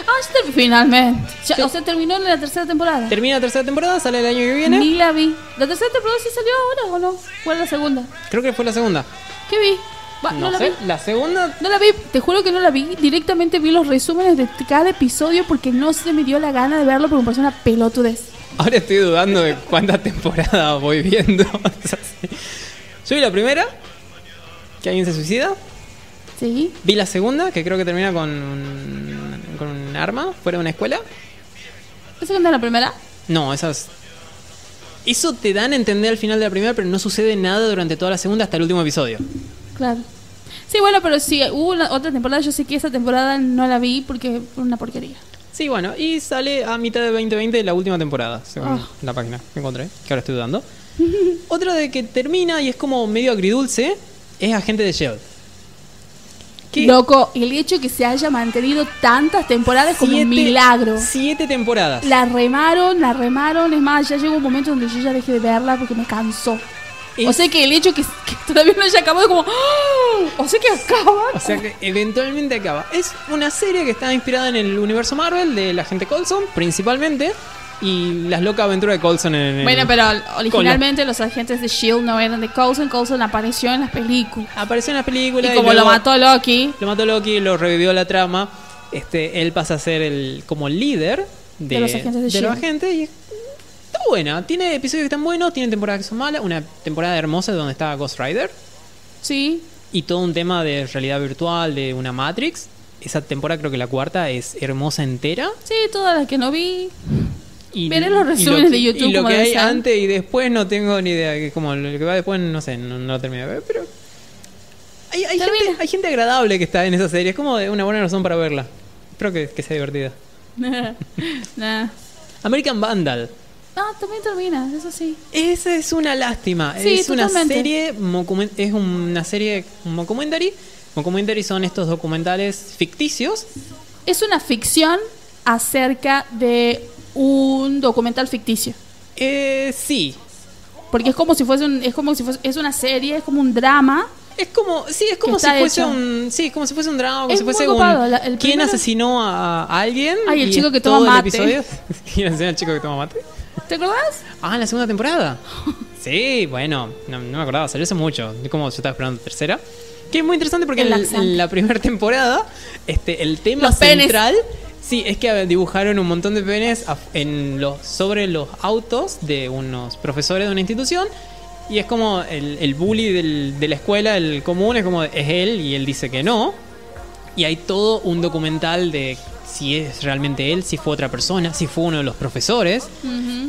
Ah, finalmente. Ya- o sea, terminó en la tercera temporada. Termina la tercera temporada, sale el año que viene. Ni la vi. ¿La tercera temporada sí salió ahora o no? ¿Cuál es la segunda? Creo que fue la segunda. ¿Qué vi? Va, no, No, la sé. vi. La segunda. No la vi, te juro que no la vi. Directamente vi los resúmenes de cada episodio porque no se me dio la gana de verlo porque me pareció una pelotudez. Ahora estoy dudando de cuántas temporadas voy viendo. [laughs] Yo vi la primera. Que alguien se suicida. Sí. Vi la segunda, que creo que termina con un, con un arma fuera de una escuela. ¿Esa es la primera? No, esas. Eso te dan a entender al final de la primera, pero no sucede nada durante toda la segunda hasta el último episodio. Claro. Sí, bueno, pero sí, hubo una- otra temporada. Yo sé que esa temporada no la vi porque fue una porquería. Sí, bueno, y sale a mitad de 2020 la última temporada, según Ah. la página que encontré, que ahora estoy dudando. [laughs] Otra de que termina y es como medio agridulce es Agente de Shield. Que Loco, el hecho que se haya mantenido tantas temporadas es como un siete- milagro. Siete temporadas. La remaron, la remaron. Es más, ya llegó un momento donde yo ya dejé de verla porque me cansó. O sea que el hecho que, que todavía no haya acabado es como. ¡ah! O sea que acaba. O sea que eventualmente acaba. Es una serie que está inspirada en el universo Marvel de la gente Coulson, principalmente, y las locas aventuras de Coulson en el. Bueno, pero originalmente los agentes de Shield no eran de Coulson. Coulson apareció en las películas. Apareció en la película. Y como lo mató Loki, Lo mató Loki, lo revivió la trama. Este, él pasa a ser el como líder de, De los agentes de los S.H.I.E.L.D.. agentes y está buena. Tiene episodios que están buenos, tiene temporadas que son malas. Una temporada hermosa donde está Ghost Rider sí. y todo un tema de realidad virtual de una Matrix. Esa temporada creo que la cuarta es hermosa entera. Sí, todas las que no vi. Y, Veré los resúmenes de YouTube Y lo como que hay antes y después no tengo ni idea. Que como lo que va después, no sé, no, no lo terminé de ver. Pero hay, hay, gente, hay gente agradable que está en esa serie. Es como una buena razón para verla. Espero que, que sea divertida. [laughs] nah. American Vandal. No, también termina, eso sí. Esa es una lástima. Sí, es una serie, es una serie un. Mockumentary son estos documentales ficticios. Es una ficción acerca de un documental ficticio. Eh, sí. Porque es como si fuese un, es como si fuese, es una serie, es como un drama. Es como, sí, es como si fuese hecho. un, sí, como si fuese un drama, como Es si fuese un la- quién primero- asesinó a, a alguien. Ay, el chico que toma mate. [laughs] ¿Quién asesinó al chico que toma mate? ¿Te acordás? Ah, en la segunda temporada. [laughs] Sí, bueno, no, no me acordaba, salió hace mucho. Es como yo estaba esperando tercera. Que es muy interesante porque en, la primera [laughs] temporada, este, el tema Los penes. central. Sí, es que dibujaron un montón de penes en los, sobre los autos de unos profesores de una institución. Y es como el, el bully del- de la escuela, el común, es como es él y él dice que no. Y hay todo un documental de si es realmente él, si fue otra persona, si fue uno de los profesores.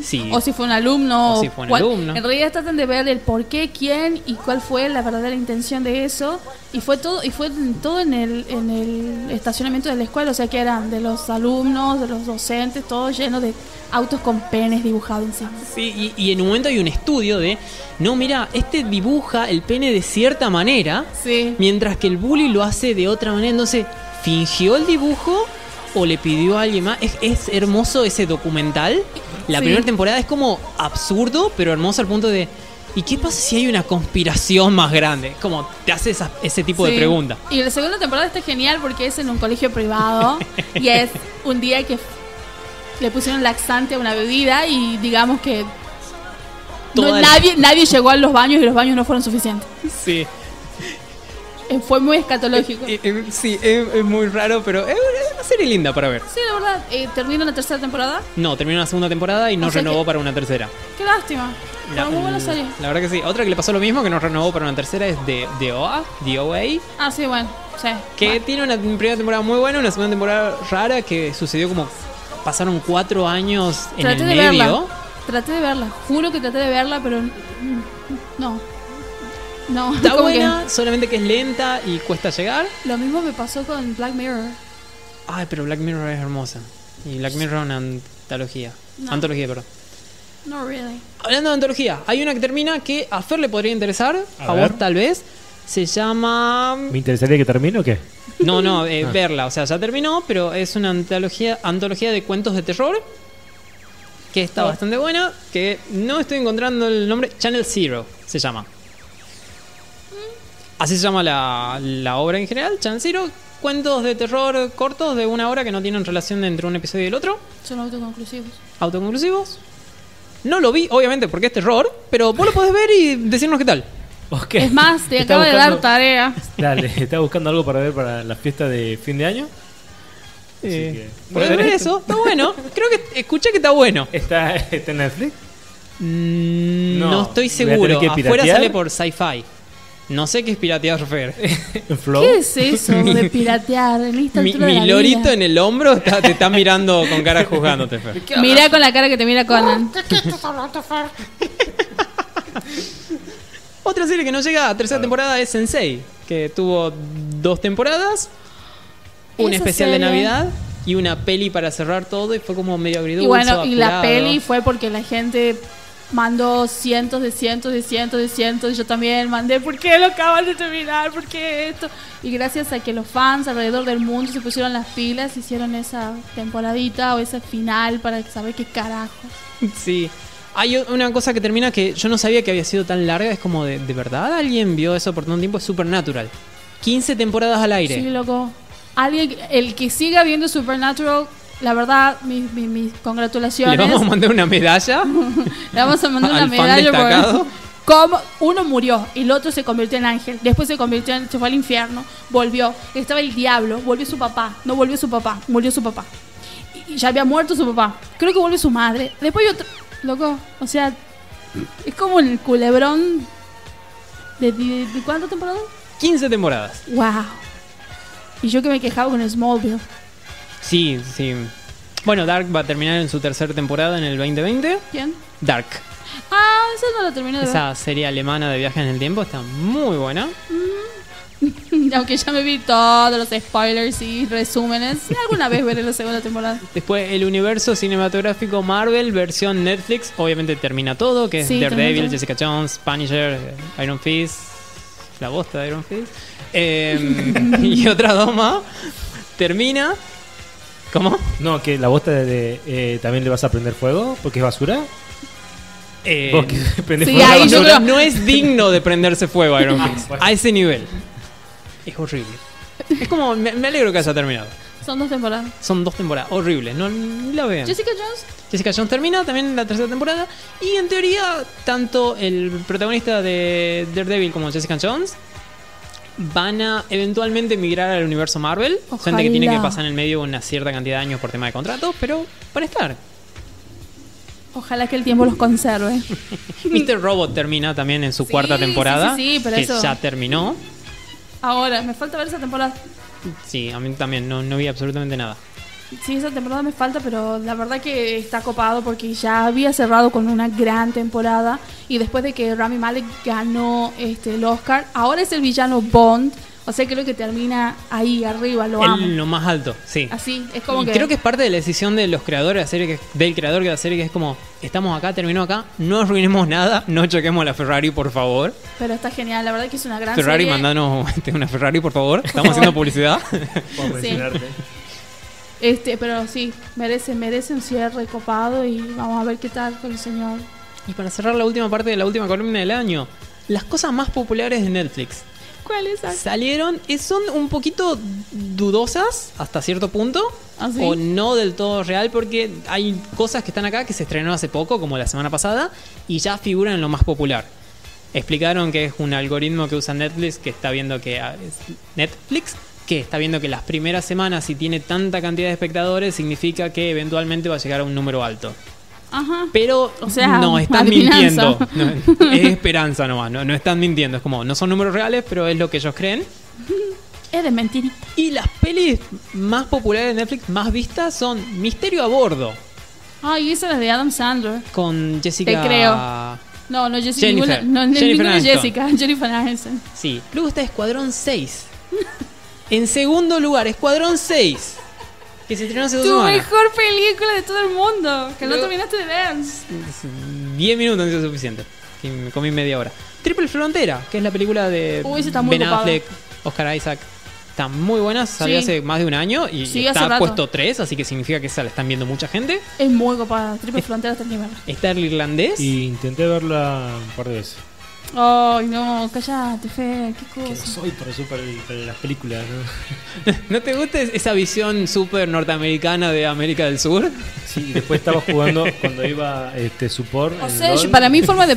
Sí. O si fue un alumno. O si fue un cuál- alumno. En realidad tratan de ver el por qué, quién y cuál fue la verdadera intención de eso. Y fue todo, y fue en- todo en el, en el estacionamiento de la escuela. O sea que eran de los alumnos, de los docentes, todo lleno de autos con penes dibujados encima. Sí, y, y en un momento hay un estudio de, no, mira, este dibuja el pene de cierta manera, Sí. mientras que el bully lo hace de otra manera. Entonces, ¿fingió el dibujo o le pidió a alguien más? Es, es hermoso ese documental. La Sí. primera temporada es como absurdo, pero hermoso al punto de, ¿y qué pasa si hay una conspiración más grande? Como te hace esa- ese tipo de pregunta. Y la segunda temporada está genial porque es en un colegio privado [laughs] y es un día que le pusieron laxante a una bebida y digamos que no- la- nadie, nadie llegó a los baños y los baños no fueron suficientes. Sí. Eh, Fue muy escatológico. Eh, eh, sí, es, es muy raro, pero es una- serie linda para ver. Sí, la verdad. Eh, termina la tercera temporada. No, terminó la segunda temporada y no O sea renovó que- para una tercera. Qué lástima. La, muy buena serie. la verdad que sí. Otra que le pasó lo mismo, que no renovó para una tercera, es de, de OA, DOA, Ah, sí, bueno. Sí. que Bueno. tiene una primera temporada muy buena, una segunda temporada rara, que sucedió como pasaron cuatro años en Traté el de medio. verla. Traté de verla. Juro que traté de verla, pero mm, no. No. [laughs] Está que buena, solamente que es lenta y cuesta llegar. Lo mismo me pasó con Black Mirror. Ay, pero Black Mirror es hermosa. Y Black Mirror es una antología. No. Antología, perdón. No really. Hablando de antología, hay una que termina que a Fer le podría interesar, a, vos tal vez. Se llama ¿Me interesaría que termine o qué? No, no, eh, Ah. verla. O sea, ya terminó, pero es una antología, antología de cuentos de terror. Que está Ah. bastante buena. Que no estoy encontrando el nombre. Channel Zero se llama. Así se llama la, la obra en general. Channel Zero. Cuentos de terror cortos de una hora que no tienen relación entre un episodio y el otro. Son autoconclusivos. Autoconclusivos. No lo vi, obviamente, porque es terror. Pero vos lo podés ver y decirnos qué tal. Es más, te acabo de dar tarea. Dale, ¿estás buscando algo para ver para la fiesta de fin de año? Eh, Bueno, ver esto- eso, está bueno. Creo que escuché que está bueno. ¿Está, está en Netflix? Mm, No, No, estoy seguro. Afuera sale por sci-fi. No sé qué es piratear, Fer. [laughs] Flow. ¿Qué es eso [laughs] de piratear en esta mi de lorito vida? en el hombro está- te está mirando con cara juzgándote, Fer. Mira con la cara que te mira Conan. [laughs] Otra serie que no llega a tercera temporada es Sensei, que tuvo dos temporadas, un Esa especial de. Navidad y una peli para cerrar todo y fue como medio agridulce. Y bueno, y la peli fue porque la gente mandó cientos de cientos de cientos de cientos. Y yo también mandé, ¿por qué lo acaban de terminar? ¿Por qué esto? Y gracias a que los fans alrededor del mundo se pusieron las pilas, hicieron esa temporadita o ese final para saber qué carajo. Sí. Hay una cosa que termina que yo no sabía que había sido tan larga, es como de, ¿de verdad alguien vio eso por tanto tiempo? Es Supernatural. 15 temporadas al aire. Sí, loco. Alguien, el que siga viendo Supernatural, la verdad, mis, mis, mis Le congratulaciones. vamos a mandar una medalla. Le vamos a mandar una medalla [laughs] [laughs] por destacado. cómo uno murió y el otro se convirtió en ángel. Después se convirtió en, se fue al infierno, volvió. Estaba el diablo, volvió su papá. No volvió su papá, murió su papá. Y, y ya había muerto su papá. Creo que volvió su madre. Después otro. Loco, o sea, es como el culebrón de, de, de cuántas temporadas? 15 temporadas. ¡Wow! Y yo que me quejaba con Smallville. Sí, sí. Bueno, Dark va a terminar en su tercera temporada en el 2020. ¿Quién? Dark. Ah, esa no la terminé de ver. Esa serie alemana de viajes en el tiempo está muy buena. [laughs] Aunque ya me vi todos los spoilers y resúmenes, alguna vez veré la segunda temporada. [laughs] Después el universo cinematográfico Marvel versión Netflix, obviamente termina todo, que es Sí, Daredevil. Jessica Jones, Punisher, eh, Iron Fist, la bosta de Iron Fist, eh, [laughs] y otra dos más. Termina. ¿Cómo? No, que la bosta de, de, eh, también le vas a prender fuego porque es basura. Eh, Vos que [laughs] prendés sí, fuego a la ahí yo basura. creo- no es digno de prenderse fuego Iron Ah, Fist. A ese nivel. Es horrible. Es como, me, me alegro que haya terminado. Son dos temporadas. Son dos temporadas horribles, no ni la vean. Jessica Jones, Jessica Jones termina también la tercera temporada. Y en teoría, tanto el protagonista de Daredevil como Jessica Jones van a eventualmente migrar al universo Marvel. Gente que tiene que pasar en el medio una cierta cantidad de años por tema de contratos, pero para estar. ojalá que el tiempo los conserve. [laughs] Mr. Robot termina también en su Sí, cuarta temporada. sí, sí, pero que eso- ya terminó. Ahora, me falta ver esa temporada. Sí, a mí también no, no vi absolutamente nada. Sí, esa temporada me falta, pero la verdad que está copado porque ya había cerrado con una gran temporada y después de que Rami Malek ganó este, el Oscar, ahora es el villano Bond, o sea, creo que termina ahí arriba, lo amo. En lo más alto, sí. Así, es como Y que... creo que es parte de la decisión de los creadores de la serie, que, del creador de la serie, que es como, estamos acá, terminó acá, no arruinemos nada, no choquemos la Ferrari, por favor. Pero está genial, la verdad que es una gran Ferrari, serie. mandanos [laughs] este, una Ferrari, por favor. Estamos haciendo [laughs] publicidad. Por mencionarte. Este, pero sí, merece, merece un cierre copado y vamos a ver qué tal con el señor. y para cerrar la última parte de la última columna del año, las cosas más populares de Netflix ¿Cuál es? salieron son un poquito dudosas hasta cierto punto. ¿Ah, sí? O no del todo real, porque hay cosas que están acá que se estrenó hace poco, como la semana pasada, y ya figuran en lo más popular. Explicaron que es un algoritmo que usa Netflix que está viendo que es Netflix que está viendo que las primeras semanas si tiene tanta cantidad de espectadores significa que eventualmente va a llegar a un número alto. Ajá. Pero O sea, no están mintiendo. No, [laughs] es esperanza nomás, no, no están mintiendo. Es como, no son números reales, pero es lo que ellos creen. Es de mentirita. Y las pelis más populares de Netflix, más vistas, son Misterio a Bordo. Ay, esa es de Adam Sandler. Con Jessica. Te creo. No, no Jessica. Jennifer. Ninguna, no, Jennifer ninguna. Jessica. [laughs] Jennifer Aniston. Sí. Luego está Escuadrón 6. [laughs] en segundo lugar, Escuadrón 6. Que se estrenó hace dos Tu semanas. mejor película de todo el mundo. Que no terminaste de ver. 10 minutos no es suficiente. Me comí media hora. Triple Frontera, que es la película de Uy, esa está muy Ben copada. Affleck, Oscar Isaac. Está muy buena, salió Sí. hace más de un año y Sí, hace está rato. puesto 3, así que significa que esa la están viendo mucha gente. Es muy copada. Triple Frontera está verla. Está el irlandés. Y intenté verla un par de veces. Ay, no, cállate, Fe. Qué Que no cosa. soy para, super, para las películas, ¿no? [laughs] ¿No te gusta esa visión súper norteamericana de América del Sur? Sí, después estaba jugando cuando iba este support. O sea, yo- para mi forma de,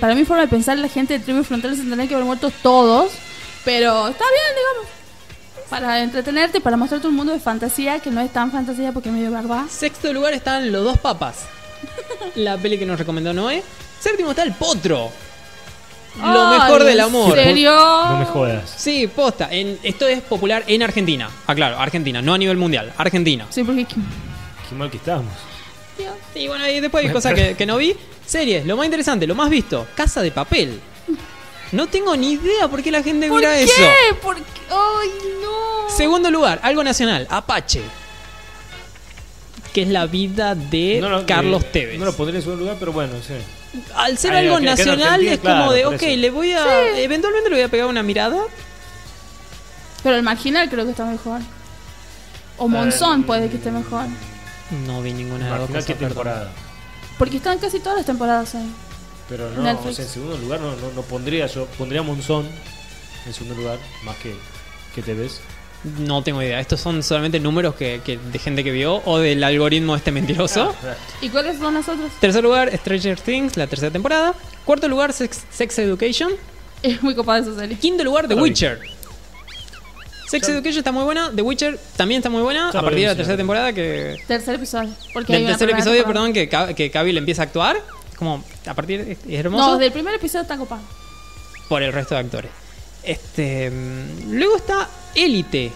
para mi forma de pensar, la gente de Triple Frontera se tendría que haber muerto todos. Pero está bien, digamos. Para entretenerte, para mostrarte un mundo de fantasía que no es tan fantasía porque es medio barba. Sexto lugar están Los Dos Papas. La peli que nos recomendó Noé. Séptimo está El Potro. Lo mejor del ¿en amor. serio? No me jodas. Sí, posta. En, esto es popular en Argentina. Ah, claro, Argentina, no a nivel mundial. Argentina. Sí, porque Qué mal que estábamos. Y bueno, y después hay cosas que, que no vi. Series, lo más interesante, lo más visto, Casa de Papel. No tengo ni idea por qué la gente ¿Por mira qué? eso. ¿Por qué? Ay, no. Segundo lugar, algo nacional, Apache. Que es la vida de No lo- Carlos eh, Tevez. No lo pondré en segundo lugar, pero bueno, sí. Al ser algo que- nacional es como claro, de, ok, eso. le voy a... Eventualmente le voy a pegar una mirada. Pero el marginal creo que está mejor. O Monzón Eh, puede que esté mejor. No vi ninguna de las dos qué perdón. temporada. Porque están casi todas las temporadas ahí. Pero no, Netflix. o sea, en segundo lugar no, no, no pondría yo. Pondría Monzón en segundo lugar, más que, que te ves. No tengo idea. Estos son solamente números que, que- de gente que vio o del algoritmo este mentiroso. ¿Y cuáles son las otras? Tercer lugar, Stranger Things, la tercera temporada. Cuarto lugar, Sex, Sex Education. Es muy copada esa serie. Quinto lugar, The. Witcher. Sex Education está muy buena. The Witcher también está muy buena. A lo partir vi, de la sí, tercera ya lo vi. temporada que... Tercer episodio. Porque hay Del una tercer primera episodio, temporada. perdón, que, Ca- que Cavill empieza a actuar. Como a partir... Es es hermoso. No, del primer episodio está copado. Por el resto de actores. Este... mm, Luego está Élite.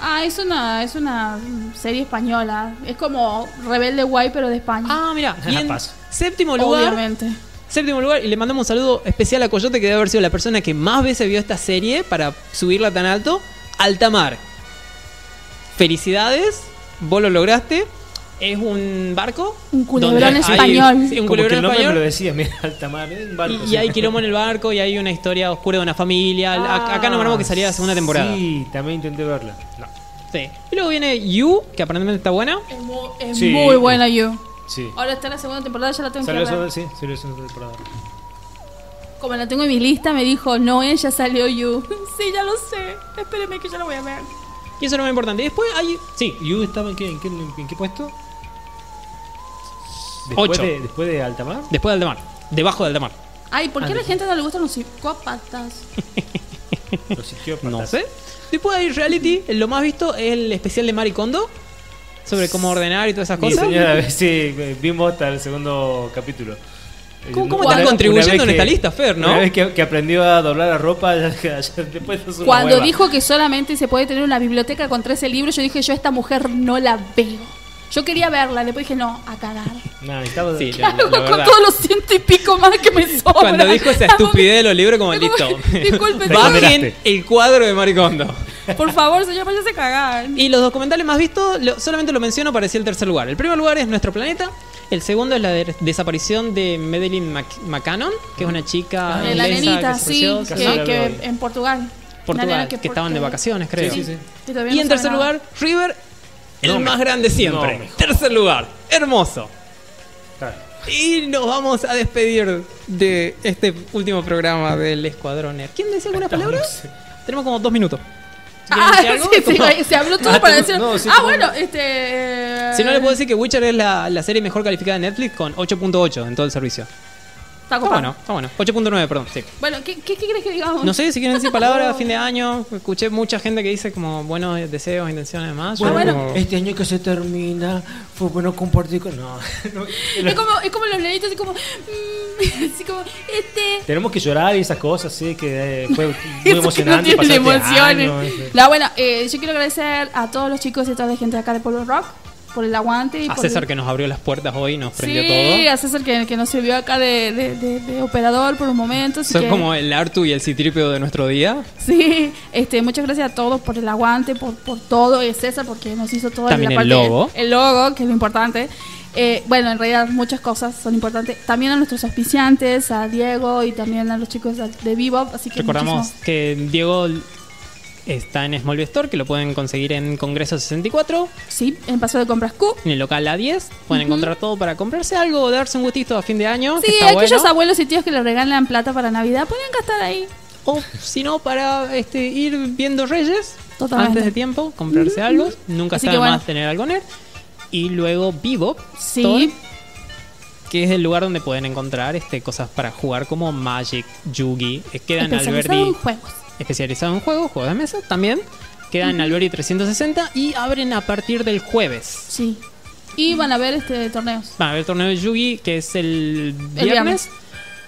Ah, es una, es una serie española. Es como Rebelde Guay, pero de España. Ah, mira. Y en Paso. séptimo lugar... Obviamente. Séptimo lugar, y le mandamos un saludo especial a Coyote, que debe haber sido la persona que más veces vio esta serie para subirla tan alto. Altamar. Felicidades, vos lo lograste. Es un barco. Un culebrón donde hay- español. sí, un Como que culebrón el nombre me lo español. decía, mira, altamar, es un barco. Y, sí. hay quilombo en el barco y hay una historia oscura de una familia. Ah, Acá nombramos que salía la segunda temporada. Sí, también intenté verla. No. Sí. Y luego viene You, que aparentemente está buena. Es, mu- es Sí. muy buena You. Sí. Ahora está en la segunda temporada, ya la tengo Salió que ver. sí, salió esa temporada. Como la tengo en mi lista, me dijo, no, ella salió You. [laughs] sí, ya lo sé. Espéreme que ya la voy a ver. Y eso es lo más importante. Y después hay. Sí, ¿You estaba en qué, en qué, en qué puesto? Después Ocho. De, después de Altamar. después de Altamar. Debajo de Altamar. Ay, ¿por qué Ah, a la gente no le gustan los psicópatas? [laughs] Los psicópatas. No sé. Después hay reality. Lo más visto es el especial de Mari Kondo. Sobre cómo ordenar y todas esas cosas. señora, [laughs] sí, vimos hasta el segundo capítulo. ¿Cómo, cómo estás contribuyendo en esta que- lista, Fer, no? Una vez que, que aprendió a doblar la ropa, [laughs] ya, ya- ya después una Cuando hueva. dijo que solamente se puede tener una biblioteca con 13 libros, yo dije, yo a esta mujer no la veo. Yo quería verla, después dije, no, a cagar. No, necesitaba- Sí, la- la Con todos los ciento y pico más que me [laughs] sobran. Cuando dijo esa [laughs] estupidez de los libros, como listo. que, disculpe, Te [laughs] Bajen el cuadro de Mari Kondo. Por favor, señor, váyase a cagar. Y los documentales más vistos, lo- solamente lo menciono para decir el tercer lugar. El primer lugar es Nuestro Planeta. El segundo es la de- desaparición de Madeline Mac- McCannon, que es una chica la inglesa nenita, que sí, que, que en Portugal. Portugal, que, estaban de vacaciones, creo. Sí, sí, Y no en tercer nada. lugar, River, el No más grande siempre. no tercer lugar, hermoso. Claro. Y nos vamos a despedir de este último programa del Escuadrón Nerd. ¿Quién decía alguna palabra? Tenemos como dos minutos. Ah, [laughs] sí, sí, se habló todo Ah, para decir. no, sí, ah, bueno, este. Si no le puedo decir que Witcher es la, la serie mejor calificada de Netflix con 8.8 en todo el servicio. Está bueno, está bueno. 8.9, perdón, sí. Bueno, ¿qué, qué, qué quieres que digamos? No sé si quieren decir palabras [laughs] a fin de año. Escuché mucha gente que dice como buenos deseos, intenciones demás. Yo Ah, bueno. como- Este año que se termina, fue bueno compartir con. No, [laughs] no, Es como, es como los nenitos, así como. mm, [laughs] así como. Este. Tenemos que llorar y esas cosas, sí, que eh, fue muy emocionante. no este emociones. año, ese. No, bueno, eh, yo quiero agradecer a todos los chicos y a toda la gente de acá de Polo Rock por el aguante. Y A por César el- que nos abrió las puertas hoy nos prendió sí, todo. a César que, que nos sirvió acá de, de- de- de operador por un momento. Son que- como el Artu y el Citripio de nuestro día. Sí, este, muchas gracias a todos por el aguante, por, por todo. Y César porque nos hizo todo También la el parte- logo. El logo, que es lo importante. Eh, bueno, en realidad muchas cosas son importantes. También a nuestros auspiciantes, a Diego y también a los chicos de, Bebop. Así que Recordamos muchísimo- que Diego está en Small Store, que lo pueden conseguir en Congreso 64, Sí, en Paso de Compras Q. en el local A10. Pueden encontrar todo para comprarse algo o darse un gustito a fin de año. Sí, aquellos bueno. abuelos y tíos que le regalan plata para Navidad, pueden gastar ahí. O si no, para este, ir viendo Reyes Totalmente. antes de tiempo, comprarse algo. Nunca Así de más tener algo nerd. Y luego Vivo, Sí. Store, que es el lugar donde pueden encontrar este, cosas para jugar como Magic, Yugi. Eh, Queda en Especializado Alberdi, en juegos. Especializado en juegos, juegos de mesa también. Queda en Alberdi 360 y abren a partir del jueves. Sí. Y van a ver este torneos. Van a ver el torneo de Yugi, que es el viernes. viernes.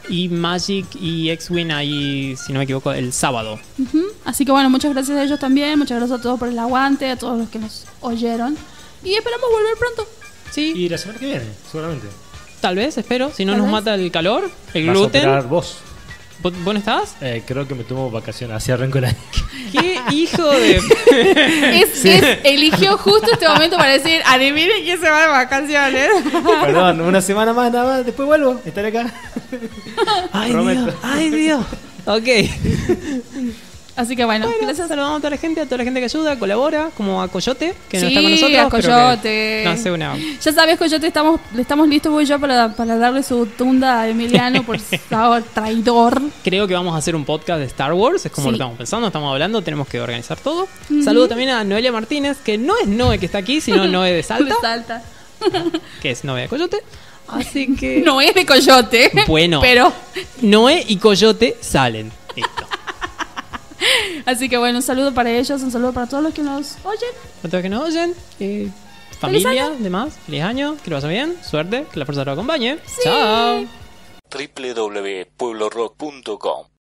Y Magic y X-Wing ahí, si no me equivoco, el sábado. Ujú. Así que bueno, muchas gracias a ellos también, muchas gracias a todos por el aguante, a todos los que nos oyeron. Y esperamos volver pronto. Sí, Y la semana que viene, seguramente. tal vez, espero. Si no Tal nos vez. mata el calor, el Vas a gluten. operar vos. ¿Vos, vos no estabas? Eh, creo que me tomo vacaciones, así arranco el año. [laughs] ¿Qué hijo de.? [laughs] Es, es- eligió justo este momento para decir, adivinen quién se va de vacaciones. [laughs] Perdón, una semana más nada más, después vuelvo, estaré acá. ¡Ay, Prometo. Dios! ¡Ay, Dios! Ok. Así que bueno, Bueno, gracias. saludamos a toda la gente, a toda la gente que ayuda, colabora, como a Coyote, que no Sí, está con nosotros. a que Coyote. nos hace una. Ya sabes, Coyote, estamos, estamos listos vos y yo para, para darle su tunda a Emiliano por [laughs] favor, traidor. Creo que vamos a hacer un podcast de Star Wars, es como Sí. lo estamos pensando, estamos hablando, tenemos que organizar todo. Saludo también a Noelia Martínez, que no es Noe que está aquí, sino [laughs] Noe de Salta, De Salta. [laughs] que es Noe de Coyote. Así que No es de Coyote. Bueno. Pero, Noe y Coyote salen. Listo. Así que bueno, un saludo para ellos, un saludo para todos los que nos oyen. Para todos que nos oyen, ¡Feliz familia, demás, feliz año, que lo pasen bien, suerte, que la fuerza lo acompañe. Chao. www.pueblorock.com